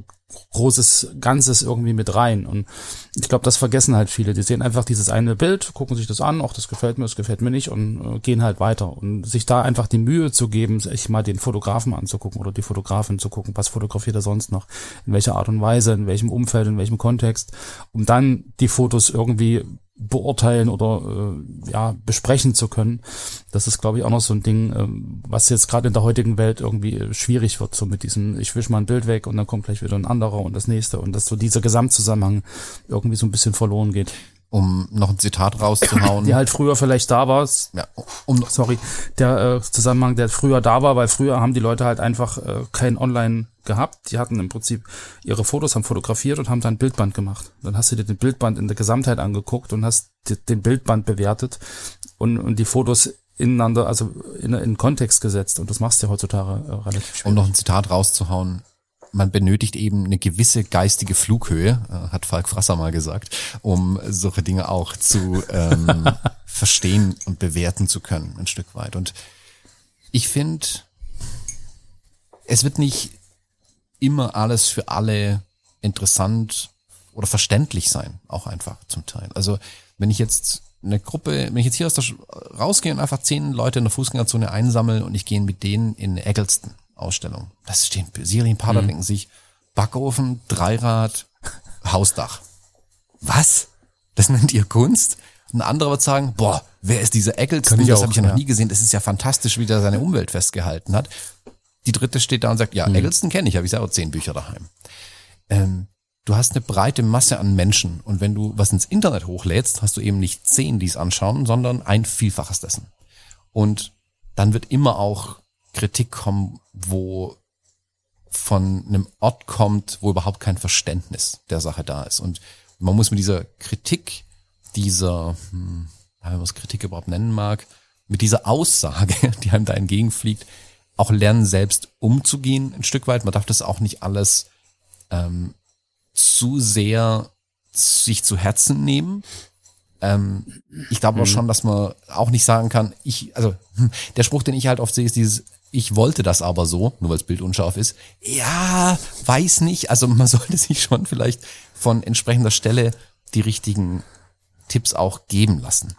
großes Ganzes irgendwie mit rein. Und ich glaube, das vergessen halt viele. Die sehen einfach dieses eine Bild, gucken sich das an, auch das gefällt mir, das gefällt mir nicht und äh, gehen halt weiter. Und sich da einfach die Mühe zu geben, sich mal den Fotografen anzugucken oder die Fotografin zu gucken, was fotografiert er sonst noch, in welcher Art und Weise, in welchem Umfeld, in welchem Kontext, um dann die Fotos irgendwie beurteilen oder äh, ja besprechen zu können. Das ist, glaube ich, auch noch so ein Ding, äh, was jetzt gerade in der heutigen Welt irgendwie schwierig wird, so mit diesem, ich wisch mal ein Bild weg und dann kommt gleich wieder ein anderer und das nächste und dass so dieser Gesamtzusammenhang irgendwie so ein bisschen verloren geht um noch ein Zitat rauszuhauen. Die halt früher vielleicht da war. Ja, um, sorry, der äh, Zusammenhang, der früher da war, weil früher haben die Leute halt einfach äh, kein Online gehabt. Die hatten im Prinzip ihre Fotos, haben fotografiert und haben dann ein Bildband gemacht. Dann hast du dir den Bildband in der Gesamtheit angeguckt und hast den Bildband bewertet und, und die Fotos ineinander, also in, in Kontext gesetzt. Und das machst du ja heutzutage äh, relativ schwierig. Um noch ein Zitat rauszuhauen man benötigt eben eine gewisse geistige Flughöhe, äh, hat Falk Frasser mal gesagt, um solche Dinge auch zu ähm, verstehen und bewerten zu können, ein Stück weit. Und ich finde, es wird nicht immer alles für alle interessant oder verständlich sein, auch einfach zum Teil. Also wenn ich jetzt eine Gruppe, wenn ich jetzt hier aus der rausgehe und einfach zehn Leute in der Fußgängerzone einsammle und ich gehe mit denen in Eggleston, Ausstellung. Das stehen Serienpaare, mhm. denken sich, Backofen, Dreirad, Hausdach. Was? Das nennt ihr Kunst? Ein anderer wird sagen, boah, wer ist dieser Eccleston? Das habe ich ja noch ja. nie gesehen. Das ist ja fantastisch, wie der seine Umwelt festgehalten hat. Die dritte steht da und sagt, ja, mhm. Eccleston kenne ich, habe ich selber zehn Bücher daheim. Ähm, du hast eine breite Masse an Menschen und wenn du was ins Internet hochlädst, hast du eben nicht zehn, die es anschauen, sondern ein Vielfaches dessen. Und dann wird immer auch Kritik kommen, wo von einem Ort kommt, wo überhaupt kein Verständnis der Sache da ist. Und man muss mit dieser Kritik, dieser, hm, wenn man es Kritik überhaupt nennen mag, mit dieser Aussage, die einem da entgegenfliegt, auch lernen, selbst umzugehen, ein Stück weit. Man darf das auch nicht alles ähm, zu sehr sich zu Herzen nehmen. Ähm, ich glaube mhm. auch schon, dass man auch nicht sagen kann, ich, also hm, der Spruch, den ich halt oft sehe, ist dieses, ich wollte das aber so, nur weil das Bild unscharf ist. Ja, weiß nicht. Also man sollte sich schon vielleicht von entsprechender Stelle die richtigen Tipps auch geben lassen.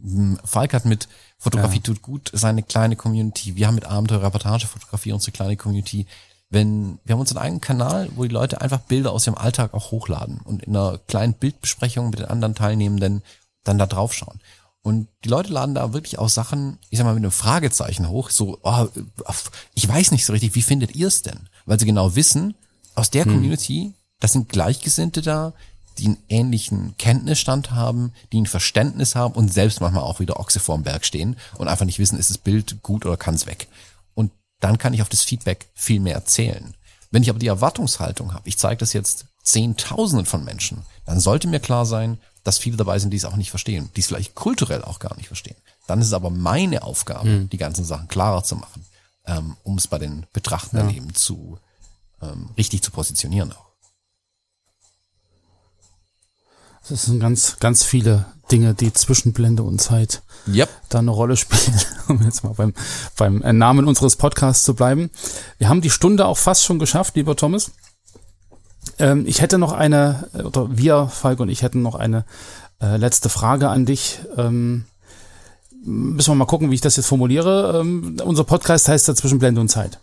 Hm, Falk hat mit Fotografie ja. tut gut seine kleine Community. Wir haben mit Abenteuer Reportagefotografie unsere kleine Community. Wenn, wir haben unseren eigenen Kanal, wo die Leute einfach Bilder aus ihrem Alltag auch hochladen und in einer kleinen Bildbesprechung mit den anderen Teilnehmenden dann da drauf schauen. Und die Leute laden da wirklich auch Sachen, ich sag mal, mit einem Fragezeichen hoch, so, oh, ich weiß nicht so richtig, wie findet ihr es denn? Weil sie genau wissen, aus der hm. Community, das sind Gleichgesinnte da, die einen ähnlichen Kenntnisstand haben, die ein Verständnis haben und selbst manchmal auch wieder Ochse vorm Berg stehen und einfach nicht wissen, ist das Bild gut oder kann es weg. Und dann kann ich auf das Feedback viel mehr erzählen. Wenn ich aber die Erwartungshaltung habe, ich zeige das jetzt Zehntausenden von Menschen, dann sollte mir klar sein, dass viele dabei sind, die es auch nicht verstehen, die es vielleicht kulturell auch gar nicht verstehen. Dann ist es aber meine Aufgabe, mhm. die ganzen Sachen klarer zu machen, ähm, um es bei den Betrachtern ja. eben zu ähm, richtig zu positionieren auch. Das sind ganz, ganz viele Dinge, die zwischen Blende und Zeit yep. da eine Rolle spielen, um jetzt mal beim, beim Namen unseres Podcasts zu bleiben. Wir haben die Stunde auch fast schon geschafft, lieber Thomas. Ähm, ich hätte noch eine, oder wir, Falk und ich hätten noch eine äh, letzte Frage an dich. Ähm, müssen wir mal gucken, wie ich das jetzt formuliere. Ähm, unser Podcast heißt ja zwischen Blende und Zeit.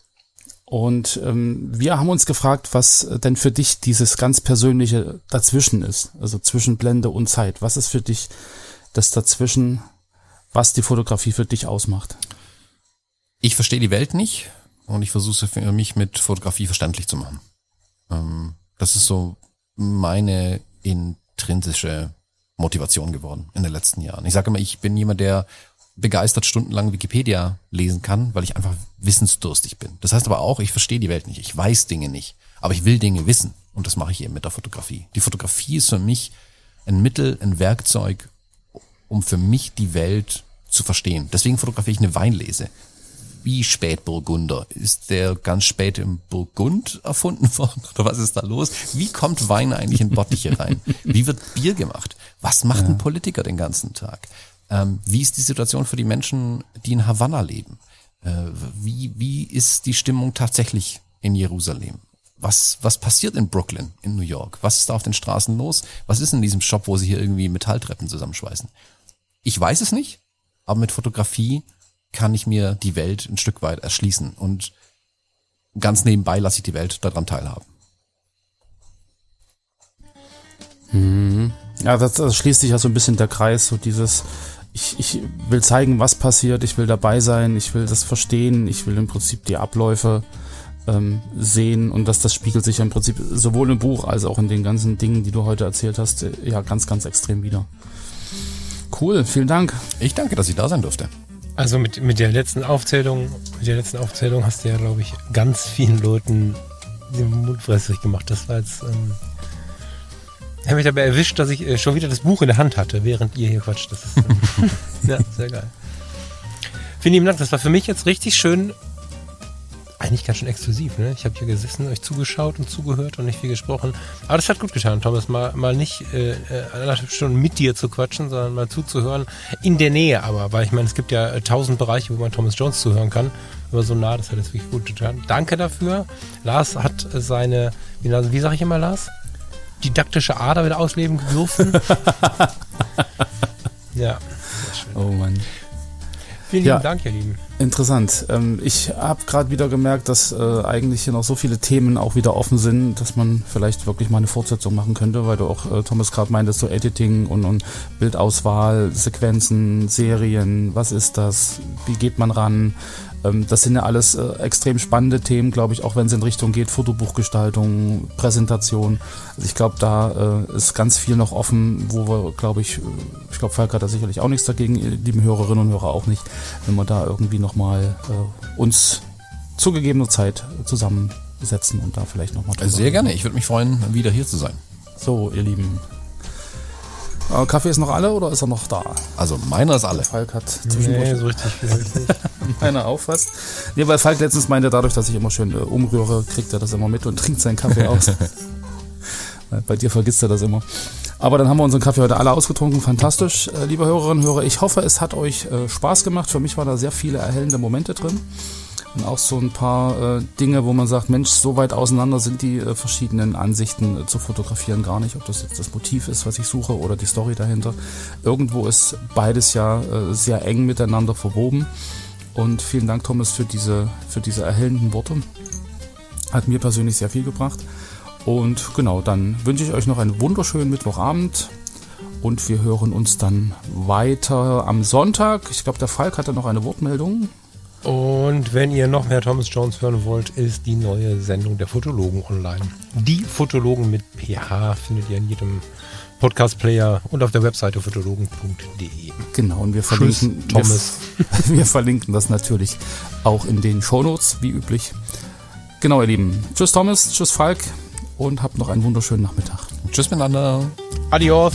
Und ähm, wir haben uns gefragt, was denn für dich dieses ganz persönliche dazwischen ist, also zwischen Blende und Zeit. Was ist für dich das dazwischen, was die Fotografie für dich ausmacht? Ich verstehe die Welt nicht und ich versuche für mich mit Fotografie verständlich zu machen. Ähm, das ist so meine intrinsische Motivation geworden in den letzten Jahren. Ich sage immer, ich bin jemand, der begeistert stundenlang Wikipedia lesen kann, weil ich einfach wissensdurstig bin. Das heißt aber auch, ich verstehe die Welt nicht, ich weiß Dinge nicht, aber ich will Dinge wissen und das mache ich eben mit der Fotografie. Die Fotografie ist für mich ein Mittel, ein Werkzeug, um für mich die Welt zu verstehen. Deswegen fotografiere ich eine Weinlese wie Spätburgunder? Ist der ganz spät im Burgund erfunden worden oder was ist da los? Wie kommt Wein eigentlich in Bottiche rein? Wie wird Bier gemacht? Was macht ein Politiker den ganzen Tag? Ähm, wie ist die Situation für die Menschen, die in Havanna leben? Äh, wie, wie ist die Stimmung tatsächlich in Jerusalem? was, was passiert in Brooklyn, in New York? Was ist da auf den Straßen los? Was ist in diesem Shop, wo sie hier irgendwie Metalltreppen zusammenschweißen? Ich weiß es nicht, aber mit Fotografie kann ich mir die Welt ein Stück weit erschließen und ganz nebenbei lasse ich die Welt daran teilhaben. Mhm. Ja, das, das schließt sich ja so ein bisschen der Kreis, so dieses, ich, ich will zeigen, was passiert, ich will dabei sein, ich will das verstehen, ich will im Prinzip die Abläufe ähm, sehen und dass das spiegelt sich ja im Prinzip sowohl im Buch als auch in den ganzen Dingen, die du heute erzählt hast, äh, ja ganz, ganz extrem wieder. Cool, vielen Dank. Ich danke, dass ich da sein durfte. Also mit, mit der letzten Aufzählung, mit der letzten Aufzählung hast du ja, glaube ich, ganz vielen Leuten den Mund fressig gemacht. Das war jetzt. Ähm, ich habe mich dabei erwischt, dass ich äh, schon wieder das Buch in der Hand hatte, während ihr hier quatscht. Das ist, ähm, ja, sehr geil. Vielen lieben Dank. Das war für mich jetzt richtig schön eigentlich ganz schön exklusiv. Ne? Ich habe hier gesessen, euch zugeschaut und zugehört und nicht viel gesprochen. Aber das hat gut getan, Thomas, mal, mal nicht äh, anderthalb Stunden mit dir zu quatschen, sondern mal zuzuhören. In der Nähe aber, weil ich meine, es gibt ja äh, tausend Bereiche, wo man Thomas Jones zuhören kann. Aber so nah, das hat jetzt wirklich gut getan. Danke dafür. Lars hat seine, wie, wie sage ich immer, Lars? Didaktische Ader wieder ausleben dürfen. ja. Oh Mann. Vielen ja, lieben Dank, ihr Lieben. Interessant. Ähm, ich habe gerade wieder gemerkt, dass äh, eigentlich hier noch so viele Themen auch wieder offen sind, dass man vielleicht wirklich mal eine Fortsetzung machen könnte, weil du auch, äh, Thomas, gerade meintest, so Editing und, und Bildauswahl, Sequenzen, Serien, was ist das, wie geht man ran, das sind ja alles äh, extrem spannende Themen, glaube ich, auch wenn es in Richtung geht, Fotobuchgestaltung, Präsentation. Also ich glaube, da äh, ist ganz viel noch offen, wo wir, glaube ich, äh, ich glaube, Falk hat da sicherlich auch nichts dagegen, lieben Hörerinnen und Hörer auch nicht, wenn wir da irgendwie nochmal äh, uns zu gegebener Zeit zusammensetzen und da vielleicht nochmal Sehr gerne, ich würde mich freuen, wieder hier zu sein. So, ihr Lieben, Kaffee ist noch alle oder ist er noch da? Also meiner ist alle. Falk hat zwischendurch. Nee, so richtig meiner auch fast. Nee, weil Falk letztens meinte, dadurch, dass ich immer schön äh, umrühre, kriegt er das immer mit und trinkt seinen Kaffee aus. Bei dir vergisst er das immer. Aber dann haben wir unseren Kaffee heute alle ausgetrunken. Fantastisch, äh, liebe Hörerinnen und Hörer. Ich hoffe, es hat euch äh, Spaß gemacht. Für mich waren da sehr viele erhellende Momente drin. Und auch so ein paar äh, Dinge, wo man sagt, Mensch, so weit auseinander sind die äh, verschiedenen Ansichten äh, zu fotografieren gar nicht, ob das jetzt das Motiv ist, was ich suche oder die Story dahinter. Irgendwo ist beides ja äh, sehr eng miteinander verwoben. Und vielen Dank, Thomas, für diese, für diese erhellenden Worte. Hat mir persönlich sehr viel gebracht. Und genau, dann wünsche ich euch noch einen wunderschönen Mittwochabend. Und wir hören uns dann weiter am Sonntag. Ich glaube, der Falk hatte noch eine Wortmeldung. Und wenn ihr noch mehr Thomas Jones hören wollt, ist die neue Sendung der Fotologen online. Die Fotologen mit PH findet ihr in jedem Podcast-Player und auf der Webseite fotologen.de. Genau, und wir verlinken, Tschüss, Thomas. Wir, wir, verlinken das natürlich auch in den Shownotes, wie üblich. Genau, ihr Lieben. Tschüss, Thomas. Tschüss, Falk. Und habt noch einen wunderschönen Nachmittag. Tschüss miteinander. Adios.